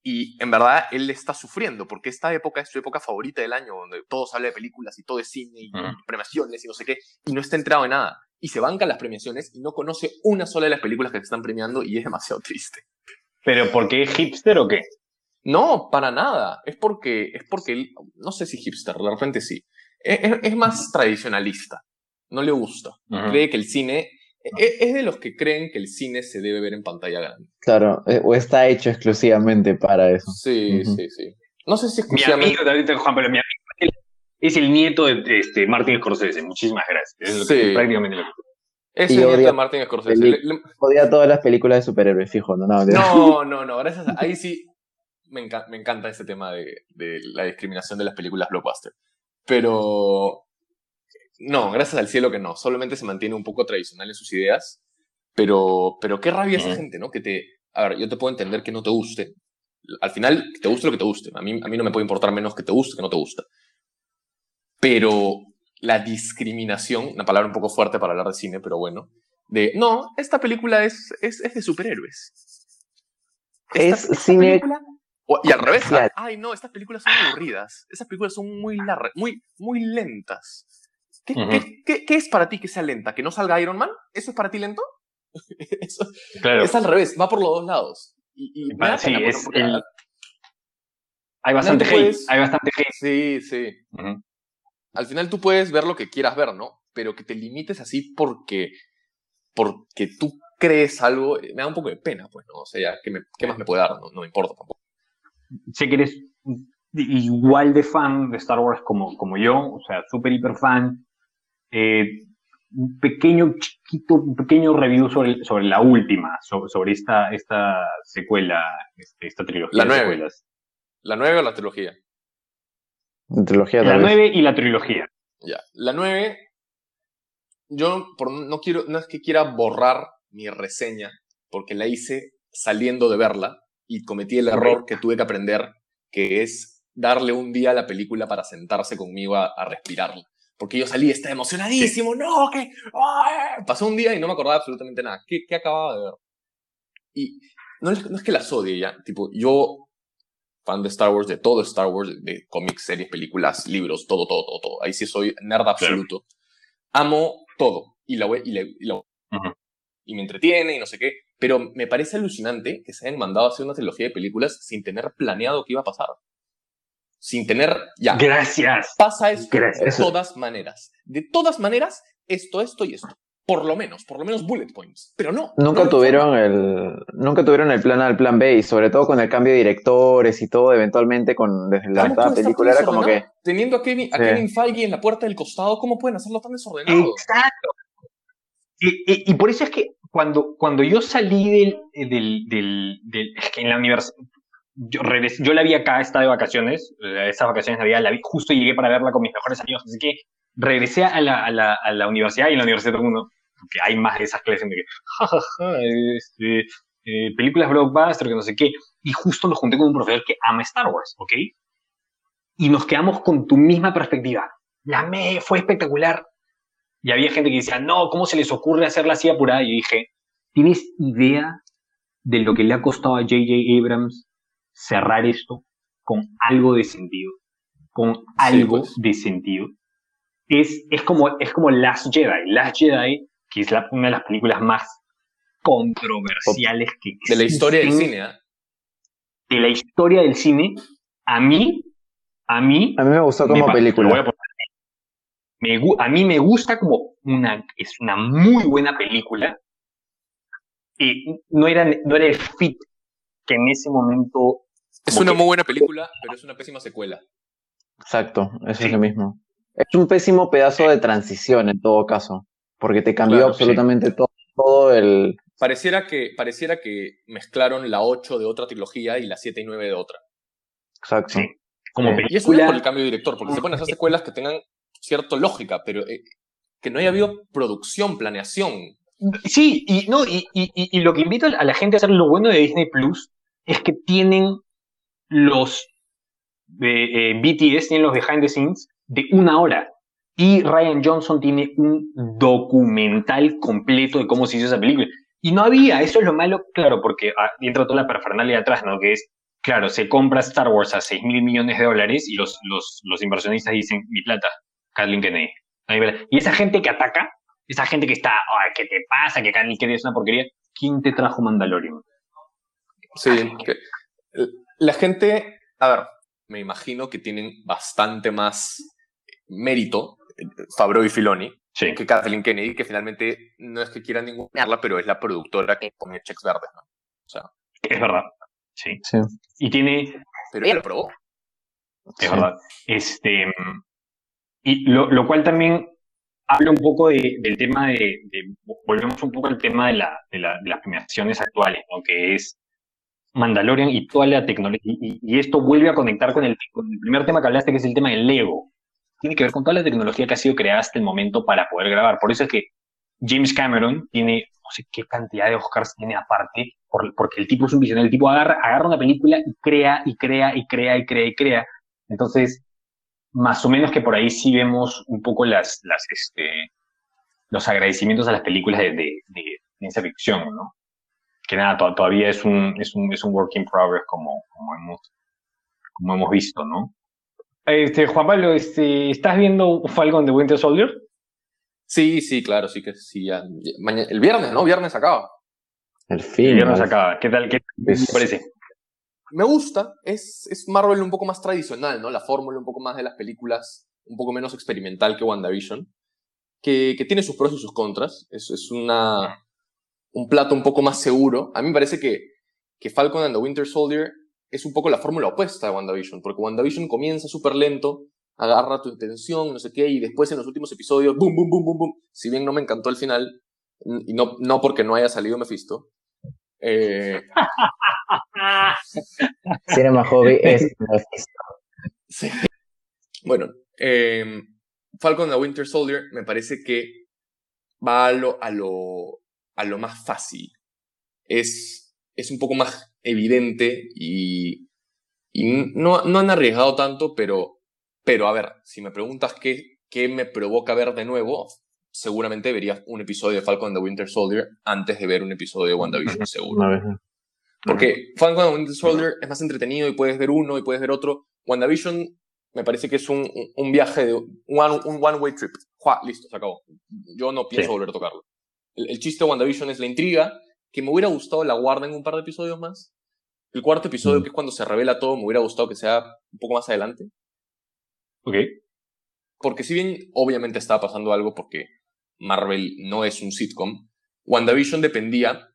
C: Y en verdad él está sufriendo porque esta época es su época favorita del año, donde todos hablan de películas y todo es cine y premiaciones y no sé qué, y no está enterado en nada. Y se banca las premiaciones y no conoce una sola de las películas que se están premiando y es demasiado triste.
A: ¿Pero porque es hipster o qué?
C: No, para nada. Es porque, es porque él, no sé si hipster, de repente sí. Es, más tradicionalista. No le gusta. Cree que el cine e, es de los que creen que el cine se debe ver en pantalla grande.
B: Claro, eh, o está hecho exclusivamente para eso.
C: Sí, sí, sí. No sé si
A: exclusivamente... Mi amigo, Juan, pero mi amigo es el nieto de este, Martin Scorsese. Muchísimas gracias. Es sí. prácticamente lo que...
C: Es el nieto de Martin Scorsese.
B: Odia todas las películas de superhéroes, fijo. No, no,
C: no, no, no gracias. Ahí sí me, me encanta ese tema de, de la discriminación de las películas blockbuster. Pero no, gracias al cielo que no. Solamente se mantiene un poco tradicional en sus ideas. Pero, pero qué rabia esa gente, ¿no? Que te. A ver, yo te puedo entender que no te guste. Al final, te guste lo que te guste. A mí, a mí no me puede importar menos que te guste que no te gusta. Pero la discriminación, una palabra un poco fuerte para hablar de cine, pero bueno, de no, esta película es, es, es de superhéroes.
B: es cine.
C: y al revés, ay no, estas películas son aburridas. Esas películas son muy largas, muy, muy lentas. ¿Qué, es para ti que sea lenta? ¿Que no salga Iron Man? ¿Eso es para ti lento? Es al revés, va por los dos lados. Y,
A: sí, es Hay bastante hate, hay bastante hate.
C: Sí, sí. Al final tú puedes ver lo que quieras ver, ¿no? Pero que te limites así porque, porque tú crees algo, eh, me da un poco de pena, pues, ¿no? O sea, ¿qué, qué más me puede dar? No, no me importa tampoco.
A: Sé que eres igual de fan de Star Wars como, como yo, o sea, súper hiper fan, eh, un pequeño, chiquito, un pequeño review sobre, sobre la última, sobre, esta, esta secuela, este, esta trilogía.
C: La nueve. ¿La nueve o la trilogía?
B: La trilogía
A: La nueve y la trilogía.
C: Ya. La nueve, yo por, no, quiero, no es que quiera borrar mi reseña, porque la hice saliendo de verla y cometí el error que tuve que aprender, que es darle un día a la película para sentarse conmigo a, a respirarla porque yo salí, estaba emocionadísimo, no, que pasó un día y no me acordaba absolutamente nada, ¿qué, qué acababa de ver? Y no es, no es que las odie ya, tipo, yo, fan de Star Wars, de todo Star Wars, de cómics, series, películas, libros, todo, todo, todo, todo, ahí sí soy nerd absoluto, amo todo, y la, y, y, y me entretiene y no sé qué, pero me parece alucinante que se hayan mandado a hacer una trilogía de películas sin tener planeado qué iba a pasar sin tener ya.
A: Gracias.
C: Pasa esto de todas maneras. De todas maneras, esto, esto y esto. Por lo menos, por lo menos bullet points. Pero no.
B: Nunca tuvieron el. Nunca tuvieron el plan al plan B, y sobre todo con el cambio de directores y todo, eventualmente con desde la película era como que.
C: Teniendo a Kevin, a Kevin Feige en la puerta del costado, ¿cómo pueden hacerlo tan desordenado?
A: Exacto. Y, y, por eso es que cuando, cuando yo salí del, del, del, del es que en la universidad, yo, yo la vi acá, estaba de vacaciones, eh, esas vacaciones de Navidad, la vi, justo llegué para verla con mis mejores amigos, así que regresé a la, a la, a la universidad y en la universidad todo el mundo, porque hay más de esas clases de que, este, eh, películas blockbuster, que no sé qué, y justo nos junté con un profesor que ama Star Wars, ¿ok? Y nos quedamos con tu misma perspectiva. La me fue espectacular. Y había gente que decía, no, ¿cómo se les ocurre hacerla así apurada? Y yo dije, ¿tienes idea de lo que le ha costado a J.J. Abrams cerrar esto con algo de sentido, con algo pues. de sentido. Es, es, como, es como Last Jedi. Last Jedi, que es una de las películas más controversiales que existen.
C: De la historia del cine, ¿eh?
A: De la historia del cine, a mí, a mí...
B: A mí me gustó como película.
A: me, a mí me gusta como una... Es una muy buena película. Y no era, no era el fit que en ese momento...
C: Es una muy buena película, pero es una pésima secuela.
B: Exacto, eso es lo mismo. Es un pésimo pedazo de transición en todo caso, porque te cambió absolutamente todo, todo, el...
C: Pareciera que, pareciera que mezclaron la 8 de otra trilogía y la 7 y 9 de otra.
B: Exacto.
C: Como Y eso es por el cambio de director, porque se pueden hacer secuelas que tengan cierta lógica, pero eh, que no haya habido producción, planeación,
A: Sí, y, no, y, y, lo que invito a la gente a hacer lo bueno de Disney Plus es que tienen los de, eh, BTS, tienen los behind the scenes de una hora. Y Ryan Johnson tiene un documental completo de cómo se hizo esa película. Y no había, eso es lo malo, claro, porque ah, entra toda la parafernalia atrás, ¿no? Que es claro, se compra Star Wars a 6 mil millones de dólares y los, los, los inversionistas dicen, mi plata, Kathleen Kennedy. Y esa gente que ataca, esa gente que está, Ay, ¿qué te pasa? Que Kathleen Kennedy es una porquería. ¿Quién te trajo Mandalorian?
C: Sí, la gente, a ver, me imagino que tienen bastante más mérito, Fabro y Filoni, que Kathleen Kennedy, que finalmente no es que quieran ninguna pero es la productora que pone checks verdes, ¿no? O sea.
A: Es verdad. Sí. sí. Y tiene.
C: Pero ella lo probó.
A: Es verdad. Este. Y lo, lo, cual también habla un poco de, del tema de, Volvemos un poco al tema de, la, de, la, de las premiaciones actuales, ¿no? Que es Mandalorian y toda la tecnología. Y, esto vuelve a conectar con el, con el primer tema que hablaste, que es el tema del Lego tiene que ver con toda la tecnología que ha sido creada hasta el momento para poder grabar. Por eso es que James Cameron tiene, no sé qué cantidad de Oscars tiene aparte, porque el tipo es un visionario. El tipo agarra, agarra una película y crea, y crea, y crea, y crea, y crea. Entonces, más o menos que por ahí sí vemos un poco las, las, este, los agradecimientos a las películas de, de, ciencia ficción, ¿no? Que nada, todavía es un, es un, es un work in progress como, como, hemos, como hemos visto, ¿no? Este, Juan Pablo, este, ¿estás viendo Falcon de Winter Soldier?
C: Sí, sí, claro, sí que sí. el viernes, ¿no? Viernes acaba.
A: El fin. El viernes acaba. ¿Qué tal? ¿Qué te parece?
C: Me gusta. Es, es Marvel un poco más tradicional, ¿no? La fórmula un poco más de las películas, un poco menos experimental que WandaVision. Que, tiene sus pros y sus contras. Es, es una, un plato un poco más seguro. A mí me parece que, que Falcon and the Winter Soldier es un poco la fórmula opuesta de WandaVision, porque WandaVision comienza súper lento, agarra tu intención, no sé qué, y después en los últimos episodios, boom, boom, boom, boom, boom. Si bien no me encantó el final, y no, no porque no haya salido Mephisto. Eh...
B: Cinema Hobby es.
C: Sí. Bueno, eh, Falcon the Winter Soldier me parece que va a lo, a lo, a lo más fácil. Es, es un poco más evidente y, no, no han arriesgado tanto, pero, pero a ver, si me preguntas qué, qué me provoca ver de nuevo, seguramente verías un episodio de Falcon and the Winter Soldier antes de ver un episodio de WandaVision, seguro. Porque Falcon and the Winter Soldier es más entretenido y puedes ver uno y puedes ver otro. WandaVision me parece que es un, un viaje de un, un one-way trip. Listo, se acabó. Yo no pienso volver a tocarlo. El, el, chiste de WandaVision es la intriga que me hubiera gustado la guarden un par de episodios más. El cuarto episodio, mm. que es cuando se revela todo, me hubiera gustado que sea un poco más adelante.
A: Ok.
C: Porque si bien obviamente estaba pasando algo porque Marvel no es un sitcom, WandaVision dependía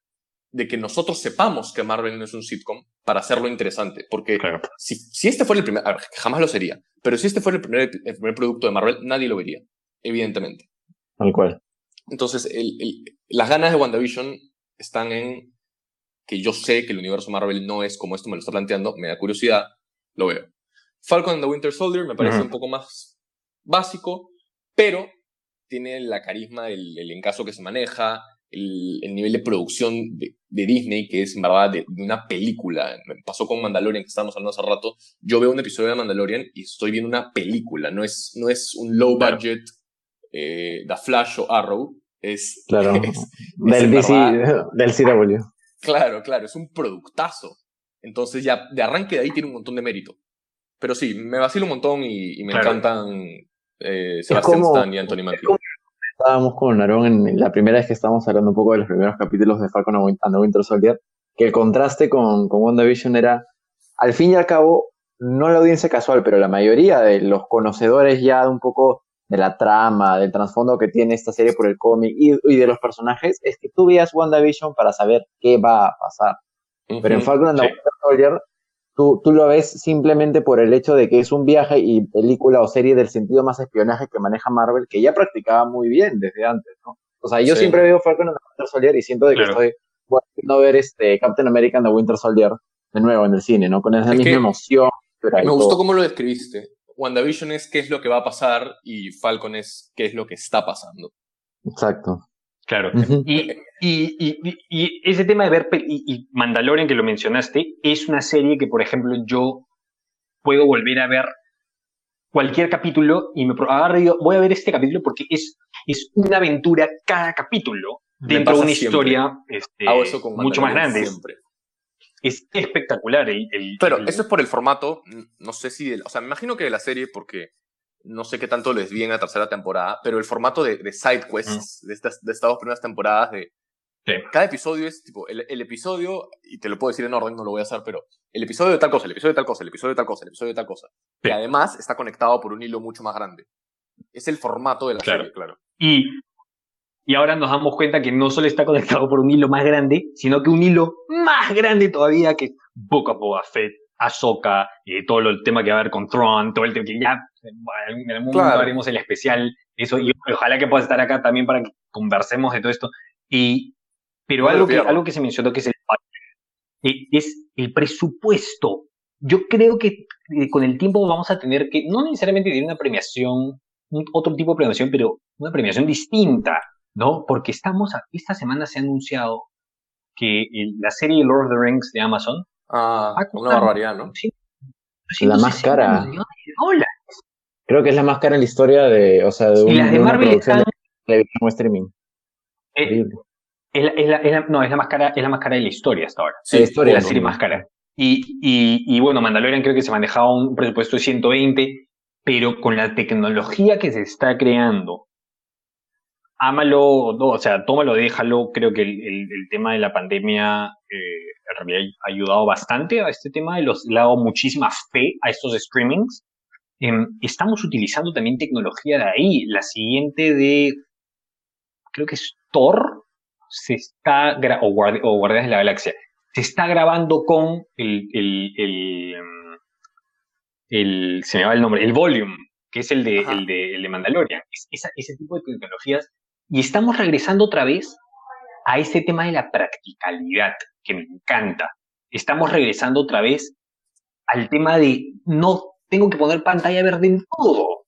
C: de que nosotros sepamos que Marvel no es un sitcom para hacerlo interesante. Porque si, si, este fuera el primer, ver, jamás lo sería, pero si este fuera el primer, el primer producto de Marvel, nadie lo vería, evidentemente.
B: Tal cual.
C: Entonces, el, el, las ganas de WandaVision están en que yo sé que el universo Marvel no es como esto me lo está planteando, me da curiosidad, lo veo. Falcon and the Winter Soldier me parece un poco más básico, pero tiene la carisma, el, el encaso que se maneja, el, el nivel de producción de, de, Disney, que es en verdad de, una película. Me pasó con Mandalorian, que estábamos hablando hace rato. Yo veo un episodio de Mandalorian y estoy viendo una película, no es, no es un low budget eh, The Flash o Arrow, es,
B: claro, del, DC, del CW.
C: Claro, claro, es un productazo. Entonces ya de arranque de ahí tiene un montón de mérito. Pero sí, me vacilo un montón y, me encantan eh, Sebastian Stan y Anthony Mackie.
B: Estábamos con Aaron en la primera vez que estábamos hablando un poco de los primeros capítulos de Falcon and the Winter Soldier, que el contraste con, con WandaVision era, al fin y al cabo, no la audiencia casual, pero la mayoría de los conocedores ya de un poco de la trama, del trasfondo que tiene esta serie por el cómic y, de los personajes, es que tú veas WandaVision para saber qué va a pasar. Pero en Falcon and the Winter Soldier, tú, tú lo ves simplemente por el hecho de que es un viaje y película o serie del sentido más espionaje que maneja Marvel, que ya practicaba muy bien desde antes, ¿no? O sea, yo siempre veo Falcon and the Winter Soldier y siento de que estoy volviendo ver este Captain America and the Winter Soldier de nuevo en el cine, ¿no? Con esa misma emoción.
C: Me gustó cómo lo describiste. WandaVision es qué es lo que va a pasar y Falcon es qué es lo que está pasando.
B: Exacto.
A: Claro. y, y, y, ese tema de ver y, Mandalorian que lo mencionaste es una serie que, por ejemplo, yo puedo volver a ver cualquier capítulo y me agarro y digo, voy a ver este capítulo porque es, es una aventura cada capítulo dentro de una historia este, mucho más grande. es espectacular. El,
C: Pero eso es por el formato, no sé si, o sea, me imagino que de la serie, porque no sé qué tanto les vi en la tercera temporada, pero el formato de, de side quests de, estas, de estas dos primeras temporadas, de cada episodio es tipo, el, el, episodio, y te lo puedo decir en orden, no lo voy a hacer, pero el episodio de tal cosa, el episodio de tal cosa, el episodio de tal cosa, el episodio de tal cosa. Y además está conectado por un hilo mucho más grande. Es el formato de la serie, claro.
A: Y y ahora nos damos cuenta que no solo está conectado por un hilo más grande, sino que un hilo más grande todavía que poco a poco Fett, Ahsoka, eh, todo el tema que va a ver con Tron, todo el tema que ya en algún momento haremos el especial, eso, y ojalá que puedas estar acá también para que conversemos de todo esto. Y, pero algo, que, algo que se mencionó que es el eh, es el presupuesto. Yo creo que eh, con el tiempo vamos a tener que, no necesariamente tener una premiación, otro tipo de premiación, pero una premiación distinta ¿no? Porque estamos, esta semana se ha anunciado que la serie Lord of the Rings de Amazon.
C: Ah, una barbaridad, ¿no? Sí,
B: la más cara. Creo que es la más cara en la historia de, o sea, de, un,
A: las de, Marvel están...
B: de streaming.
A: Eh, es, la, es, la, no, es la más cara, es la más cara de la historia hasta ahora.
B: Sí, la historia.
A: Es la serie más cara. Y, y, y, bueno, Mandalorian creo que se manejaba un presupuesto de 120, pero con la tecnología que se está creando ámalo, no, o sea, tómalo, déjalo. Creo que el, tema de la pandemia eh, en realidad ha ayudado bastante a este tema, los, le ha dado muchísima fe a estos streamings. Em, estamos utilizando también tecnología de ahí. La siguiente de, creo que es Thor, se está, o, o Guardianes de la Galaxia, se está grabando con el, el, el, el, se me va el nombre, el Volume, que es el de, el de, el de Mandalorian. ese tipo de tecnologías y estamos regresando otra vez a ese tema de la practicalidad, que me encanta. Estamos regresando otra vez al tema de no tengo que poner pantalla verde en todo.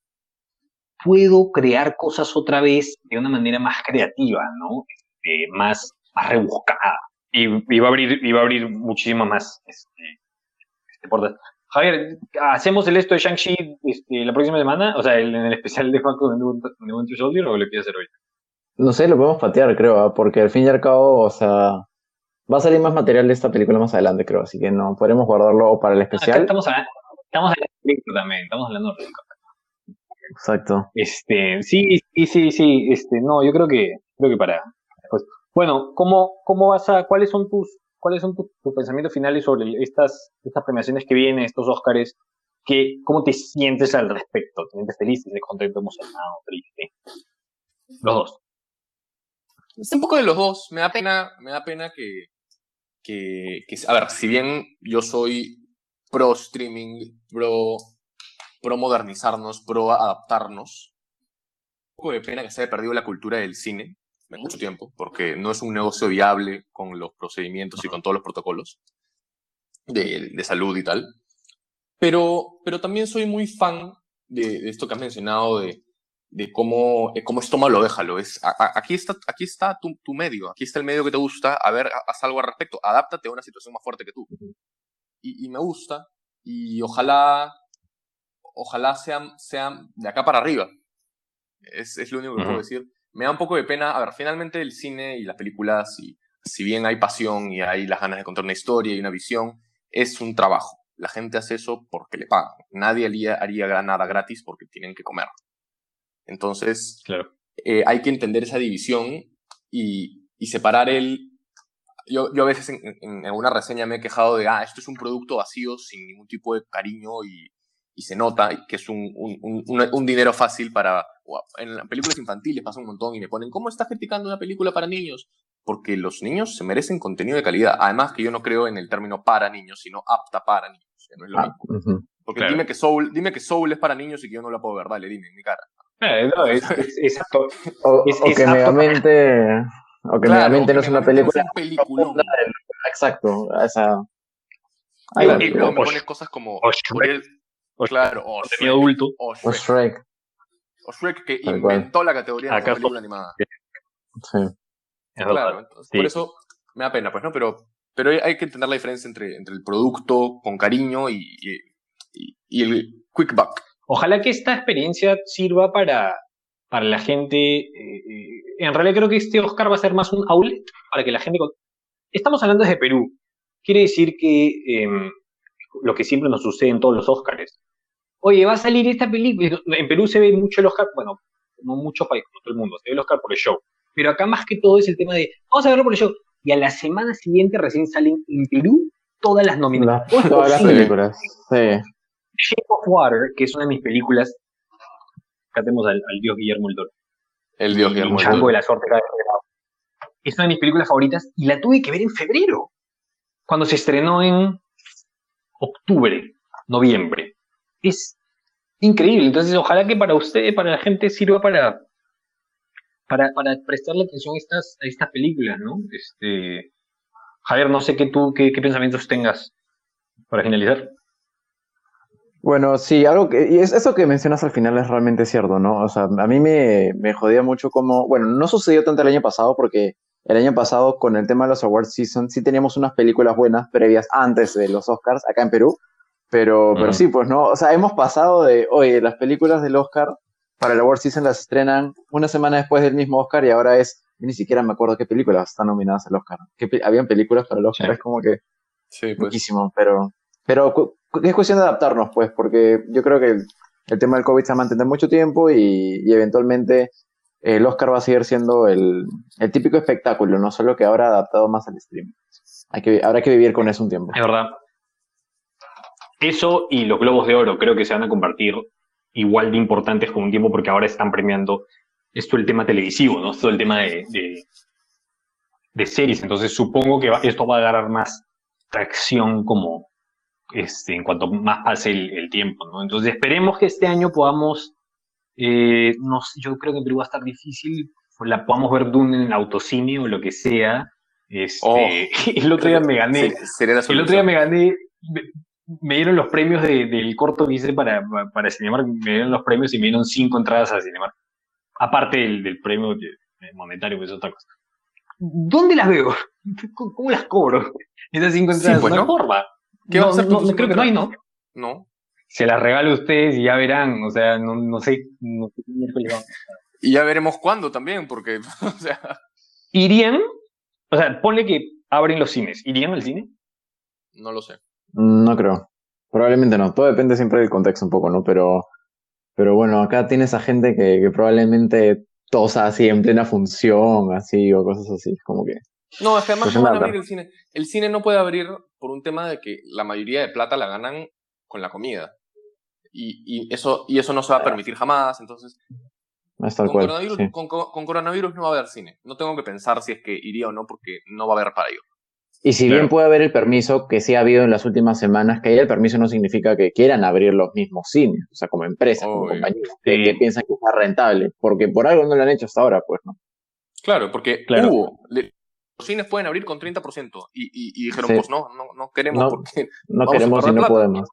A: Puedo crear cosas otra vez de una manera más creativa, ¿no? Este, más, rebuscada. Y, va a abrir, y va a abrir muchísimo más este, este Javier, ¿hacemos el esto de Shang-Chi este, la próxima semana? O sea, en el especial de Falcon de Winter Soldier o lo quieres hacer hoy?
B: No sé, lo podemos patear, creo, ¿ah? porque al fin y al cabo, o sea, va a salir más material de esta película más adelante, creo, así que no, podremos guardarlo para el especial.
A: estamos, hablando, estamos también, estamos hablando de
B: Exacto.
A: Este, sí, sí, sí, sí, este, no, yo creo que, creo que para, pues, bueno, ¿cómo, cómo vas a, cuáles son tus, cuáles son tus, pensamientos finales sobre estas, estas premiaciones que vienen, estos Óscares? ¿Qué, ¿Cómo te sientes al respecto? ¿Te sientes feliz, te contento, emocionado, triste? Los dos.
C: Es un poco de los dos. Me da pena, me da pena que, que, a ver, si bien yo soy pro streaming, pro, pro modernizarnos, pro adaptarnos, un poco de pena que se haya perdido la cultura del cine de mucho tiempo, porque no es un negocio viable con los procedimientos y con todos los protocolos de, de salud y tal. Pero, pero también soy muy fan de, de esto que has mencionado de, de cómo, cómo es tómalo, déjalo. Es, aquí está, aquí está tu, tu, medio, aquí está el medio que te gusta, a ver, haz algo al respecto, adáptate a una situación más fuerte que tú. Y, y me gusta, y ojalá, ojalá sean, sean de acá para arriba. Es, es lo único que puedo decir. Me da un poco de pena, a ver, finalmente el cine y las películas, si, si bien hay pasión y hay las ganas de contar una historia y una visión, es un trabajo. La gente hace eso porque le pagan. Nadie haría, haría nada gratis porque tienen que comer. Entonces,
A: claro.
C: Eh, hay que entender esa división y, y separar el... Yo, yo a veces en, en, una reseña me he quejado de, ah, esto es un producto vacío sin ningún tipo de cariño y, y se nota que es un, un, un, dinero fácil para... En las películas infantiles pasa un montón y me ponen, ¿cómo estás criticando una película para niños? Porque los niños se merecen contenido de calidad. Además que yo no creo en el término para niños, sino apta para niños. Que no es lo ah, mismo. Porque dime, que Soul, dime que Soul es para niños y que yo no la puedo ver. Dale, dime, en mi cara.
A: Eh, no, es, exacto.
B: O, que Megamente, o que Megamente no es una película. Exacto, esa.
C: Ahí y luego me pones cosas como. O Shrek.
A: claro, o Shrek, adulto.
B: O Shrek.
C: O Shrek. que inventó la categoría de película animada.
B: Sí.
C: Claro, entonces, por eso me da pena, pues, ¿no? Pero, pero hay que entender la diferencia entre, entre el producto con cariño y, y, y el quick buck.
A: Ojalá que esta experiencia sirva para, para la gente. Eh, eh, en realidad creo que este Oscar va a ser más un outlet para que la gente. Estamos hablando desde Perú. quiere decir que em, lo que siempre nos sucede en todos los Oscars. Oye, va a salir esta película. En Perú se ve mucho el Oscar, bueno, como mucho país, como todo el mundo, se ve el Oscar por el show. Pero acá más que todo es el tema de, vamos a verlo por el show. Y a la semana siguiente recién salen en Perú todas las nominaciones.
B: todas las películas, sí.
A: Shape of Water, que es una de mis películas, acá tenemos al, dios Guillermo el Toro.
C: El dios Guillermo el Toro.
A: de la suerte Es una de mis películas favoritas y la tuve que ver en febrero, cuando se estrenó en octubre, noviembre. Es increíble. Entonces, ojalá que para usted, para la gente, sirva para, para, para prestarle atención a estas, a estas películas, ¿no? Este, Javier, no sé qué tú, qué, qué pensamientos tengas para finalizar.
B: Bueno, sí, algo que, y es, eso que mencionas al final es realmente cierto, ¿no? O sea, a mí me, me jodía mucho como, bueno, no sucedió tanto el año pasado porque el año pasado con el tema de los Awards Season sí teníamos unas películas buenas previas antes de los Oscars acá en Perú, pero, pero sí, pues no, o sea, hemos pasado de, oye, las películas del Oscar para el Award Season las estrenan una semana después del mismo Oscar y ahora es, ni siquiera me acuerdo qué películas están nominadas al Oscar. Que habían películas para el Oscar, es como que
C: sí, pues.
B: muchísimo, pero, pero es cuestión de adaptarnos, pues, porque yo creo que el, tema del COVID se va a mantener mucho tiempo y, eventualmente el Oscar va a seguir siendo el, el, típico espectáculo, no solo que ahora adaptado más al streaming. Hay que, habrá que vivir con eso un tiempo.
A: Es verdad. Eso y los globos de oro creo que se van a convertir igual de importantes con un tiempo porque ahora están premiando esto el tema televisivo, ¿no? Esto el tema de, de, series. Entonces supongo que esto va a agarrar más tracción como este, en cuanto más pase el, tiempo, ¿no? Entonces esperemos que este año podamos, eh, no, yo creo que en Perú va a estar difícil, la podamos ver Dune en el autocine o lo que sea. Este, oh. el otro día me gané, el otro día me gané me dieron los premios del corto que hice para, para Cinemark, me dieron los premios y me dieron cinco entradas a Cinemark. Aparte del, premio monetario, pues otra cosa. ¿Dónde las veo? ¿Cómo las cobro? Esas cinco entradas, pues, no, forma. ¿Qué no, no, creo que no hay, ¿no?
C: No.
A: Se las regalo a ustedes y ya verán, o sea, no, no sé.
C: y ya veremos cuándo también, porque, o sea...
A: ¿Irían? O sea, ponle que abren los cines. ¿Irían al cine?
C: No lo sé.
B: No creo. Probablemente no. Todo depende siempre del contexto un poco, ¿no? Pero, pero bueno, acá tienes a gente que, que probablemente tosa así en plena función, así, o cosas así. Como que.
C: No, es que además no van a abrir el cine. El cine no puede abrir por un tema de que la mayoría de plata la ganan con la comida. Y, y eso, y eso no se va a permitir jamás. Entonces,
B: con,
C: coronavirus, con, con, coronavirus no va a haber cine. No tengo que pensar si es que iría o no, porque no va a haber para ello.
B: Y si bien puede haber el permiso que sí ha habido en las últimas semanas, que haya el permiso no significa que quieran abrir los mismos cines, o sea, como empresas, como compañías, que, piensan que está rentable, porque por algo no lo han hecho hasta ahora, pues, ¿no?
C: Claro, porque hubo, los cines pueden abrir con 30% y, y, y dijeron, pues no, no, no queremos
B: no,
C: porque
B: no queremos y no podemos.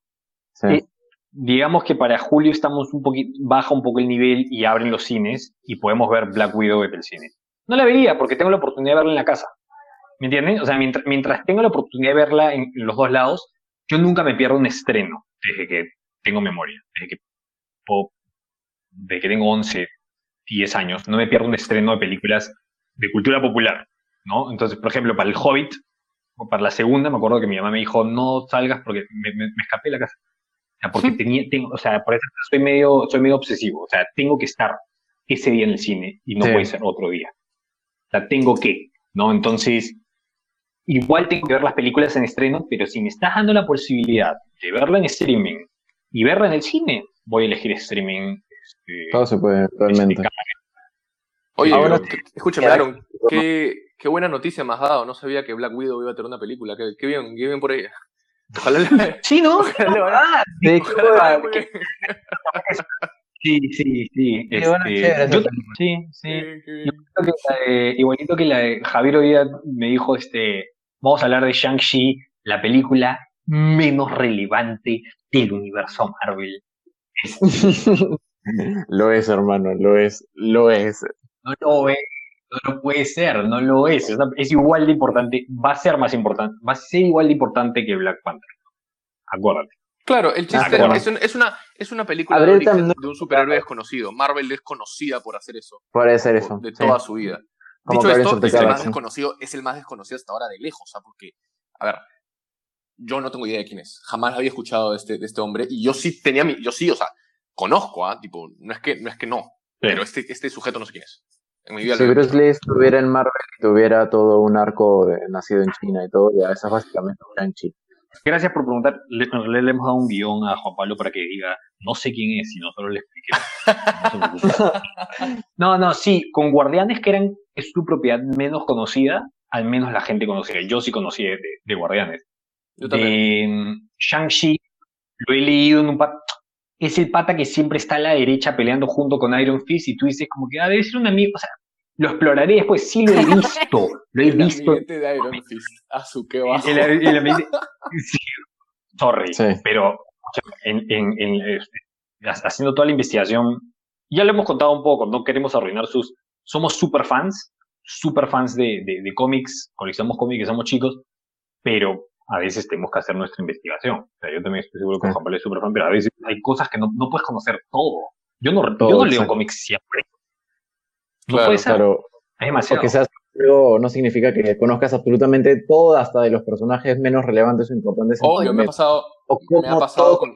A: digamos que para julio estamos un poquito, baja un poco el nivel y abren los cines y podemos ver Black Widow en el cine. No la vería porque tengo la oportunidad de verla en la casa. ¿Me entiendes? O sea, mientras, mientras tengo la oportunidad de verla en, los dos lados, yo nunca me pierdo un estreno desde que tengo memoria, desde que, desde que tengo 11, 10 años. No me pierdo un estreno de películas de cultura popular, ¿no? Entonces, por ejemplo, para El Hobbit, o para la segunda, me acuerdo que mi mamá me dijo, no salgas porque me, me, escapé de la casa. O sea, porque tenía, tengo, o sea, por eso soy medio, soy medio obsesivo. O sea, tengo que estar ese día en el cine y no puede ser otro día. O sea, tengo que, ¿no? Entonces, igual tengo que ver las películas en estreno, pero si me estás dando la posibilidad de verla en streaming y verla en el cine, voy a elegir streaming.
B: Este, Todo se puede, realmente.
C: Oye, Ahora, escúchame, Aaron, qué, qué, buena noticia me has dado. No sabía que Black Widow iba a tener una película. Qué, qué bien, qué bien por ella.
A: Ojalá le... Sí, ¿no? Ojalá le Sí, sí, sí. Este, yo, sí, sí. Igualito que, la de, Javier hoy me dijo, este, vamos a hablar de Shang-Chi, la película menos relevante del universo Marvel.
B: lo es, hermano, lo es, lo es.
A: No lo es, no lo puede ser, no lo es. Es, igual de importante, va a ser más importante, va a ser igual de importante que Black Panther. Acuérdate.
C: Claro, el chiste es, es, una, es una película de, de, un superhéroe desconocido. Marvel es conocida por hacer eso.
B: Por hacer eso.
C: De toda su vida. Dicho esto, es el, más desconocido, es el más desconocido hasta ahora de lejos, ¿ah? porque, a ver, yo no tengo idea de quién es. Jamás había escuchado de este, de este hombre. Y yo sí tenía mi, yo sí, o sea, conozco, ¿ah? Tipo, no es que no, es que no pero este, este sujeto no sé quién es.
B: Si Bruce Lee estuviera en Marvel y tuviera todo un arco de, nacido en China y todo, ya esa es básicamente un China.
A: Gracias por preguntar. Le, le, hemos dado un guion a Juan Pablo para que diga, no sé quién es, y nosotros le expliquemos. No, no, sí, con Guardianes, que eran, es tu propiedad menos conocida, al menos la gente conocía. Yo sí conocí de, Guardianes.
C: Yo también.
A: Mm, Shang-Chi, lo he leído en un par. Es el pata que siempre está a la derecha peleando junto con Iron Fist, y tú dices, como que ah, debe ser un amigo. O sea, lo exploraré después, sí lo he visto, lo he
C: el
A: visto.
C: de Iron Fist, a su que bajo.
A: sí, sorry, pero en, en, en, este, haciendo toda la investigación, ya lo hemos contado un poco, no queremos arruinar sus... Somos super fans, super fans de, de, de cómics, coleccionamos cómics, somos chicos, pero a veces tenemos que hacer nuestra investigación. O sea, yo también estoy seguro que Juan Pablo es super fan, pero a veces hay cosas que no, no puedes conocer todo. Yo no, yo no leo cómics siempre.
B: No puede ser. Claro. Es demasiado. Porque seas no significa que conozcas absolutamente todo, hasta de los personajes menos relevantes o importantes.
C: Obvio, me ha pasado, me ha pasado con,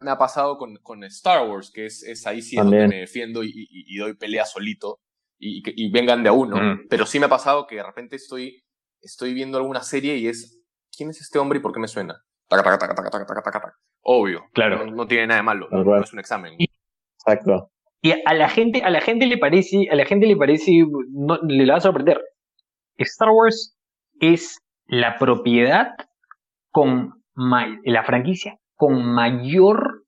C: me ha pasado con, con Star Wars, que es, es ahí sí donde me defiendo y, y, doy pelea solito y, y, vengan de a uno. Mm. Pero sí me ha pasado que de repente estoy, estoy viendo alguna serie y es, ¿quién es este hombre y por qué me suena? Obvio. Claro. No, tiene nada de malo. No es un examen.
B: Exacto.
A: Y a la gente, a la gente le parece, a la gente le parece, no, le va a sorprender. Star Wars es la propiedad con la franquicia con mayor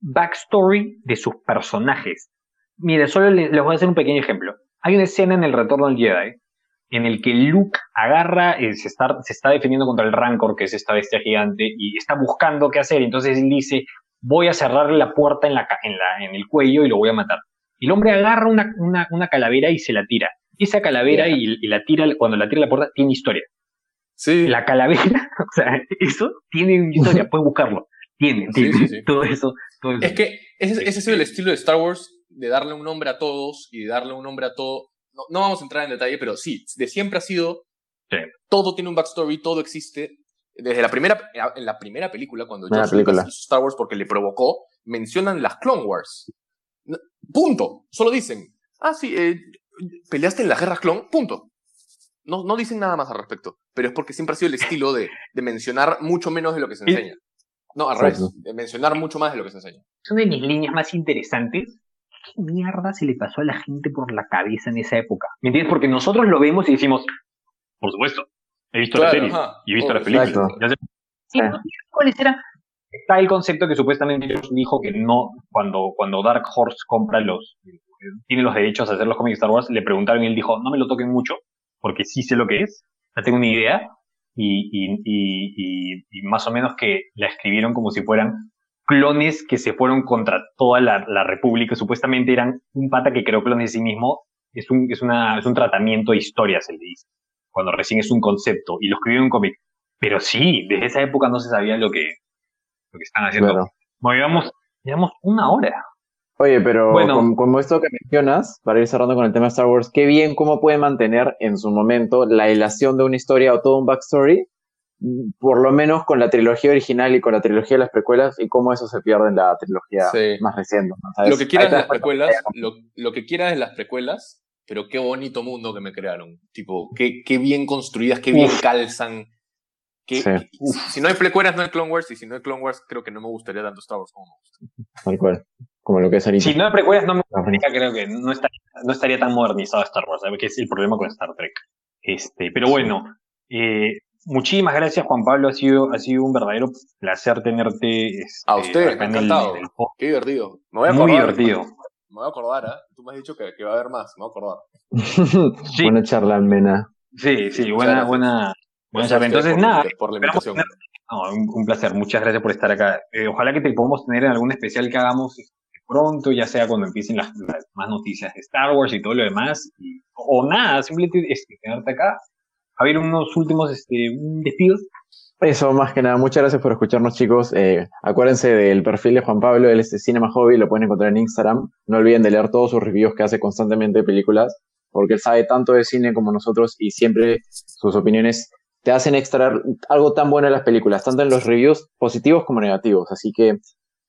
A: backstory de sus personajes. Mire, solo les, voy a hacer un pequeño ejemplo. Hay una escena en El Retorno del Jedi en el que Luke agarra, eh, se, está, se está defendiendo contra el Rancor, que es esta bestia gigante, y está buscando qué hacer. Entonces él dice, voy a cerrarle la puerta en, la, en, la, en el cuello y lo voy a matar. Y el hombre agarra una, una, una calavera y se la tira. Esa calavera y, la tira, cuando la tira a la puerta, tiene historia.
C: Sí.
A: La calavera, o sea, eso tiene historia, puedes buscarlo. Tiene, tiene todo, eso,
C: Es que ese, ese sido el estilo de Star Wars, de darle un nombre a todos y de darle un nombre a todo. No, no vamos a entrar en detalle, pero sí, de siempre ha sido. Todo tiene un backstory, todo existe, desde la primera, en la primera película, cuando George Lucas hizo Star Wars porque le provocó, mencionan las Clone Wars. Punto. Solo dicen, ah, sí, eh, peleaste en las guerras clon, punto. No, no dicen nada más al respecto, pero es porque siempre ha sido el estilo de, de mencionar mucho menos de lo que se enseña. No, al revés, de mencionar mucho más de lo que se enseña.
A: Son de mis líneas más interesantes. ¿Qué mierda se le pasó a la gente por la cabeza en esa época? ¿Me entiendes? Porque nosotros lo vemos y decimos, por supuesto, He visto la serie y he visto la película. ¿Cuáles eran? Está el concepto que supuestamente dijo que no, cuando, cuando Dark Horse compra los, tiene los derechos a hacer los cómics de Star Wars, le preguntaron y él dijo, no me lo toquen mucho, porque sí sé lo que es, ya tengo una idea, y, y, y, y, más o menos que la escribieron como si fueran clones que se fueron contra toda la, la República, supuestamente eran un pata que creó clones de sí mismo, es un, es una, es un tratamiento de historias, se le dice cuando recién es un concepto, y lo escribió en un cómic. Pero sí, desde esa época no se sabía lo que, lo que están haciendo. Bueno, llevamos, llevamos una hora.
B: Oye, pero bueno, como, esto que mencionas, para ir cerrando con el tema de Star Wars, qué bien cómo puede mantener en su momento la ilación de una historia o todo un backstory, por lo menos con la trilogía original y con la trilogía de las precuelas, y cómo eso se pierde en la trilogía más reciente.
C: Lo que quieras de las precuelas, lo, lo que quieras de las precuelas, pero qué bonito mundo que me crearon. Tipo, qué, qué bien construidas, qué bien calzan. si no hay precuelas, no hay Clone Wars, y si no hay Clone Wars, creo que no me gustaría tanto Star Wars como me gusta.
B: Tal cual. Como lo que es ahorita.
A: Si no hay precuelas, no me gustaría, creo que no estaría, no estaría tan modernizado Star Wars, ¿sabes? que es el problema con Star Trek. Este, pero bueno, eh, muchísimas gracias Juan Pablo, ha sido, ha sido un verdadero placer tenerte. Este,
C: a usted, encantado. Qué divertido. Me voy a
A: Muy divertido
C: me voy a acordar, ¿eh? Tú me has dicho que, que, va a haber más, me voy a
B: acordar. sí. Buena charla, Almena.
A: Sí, sí, buena, buena, buena charla. Entonces, nada.
C: Por la invitación.
A: No, un, placer, muchas gracias por estar acá. Eh, ojalá que te podamos tener en algún especial que hagamos este, pronto, ya sea cuando empiecen las, más noticias de Star Wars y todo lo demás, o nada, simplemente este, quedarte acá. A ver, unos últimos este, despidos.
B: Eso, más que nada, muchas gracias por escucharnos, chicos. Eh, acuérdense del perfil de Juan Pablo, él es de Cinema Hobby, lo pueden encontrar en Instagram. No olviden de leer todos sus reviews que hace constantemente de películas, porque él sabe tanto de cine como nosotros y siempre sus opiniones te hacen extraer algo tan bueno en las películas, tanto en los reviews positivos como negativos. Así que,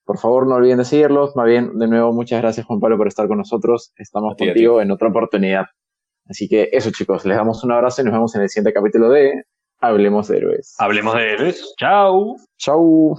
B: por favor, no olviden de seguirlos. Más bien, de nuevo, muchas gracias, Juan Pablo, por estar con nosotros. Estamos contigo en otra oportunidad. Así que eso, chicos, les damos un abrazo y nos vemos en el siguiente capítulo de Hablemos de Héroes.
A: Hablemos de Héroes. Chao.
B: Chao.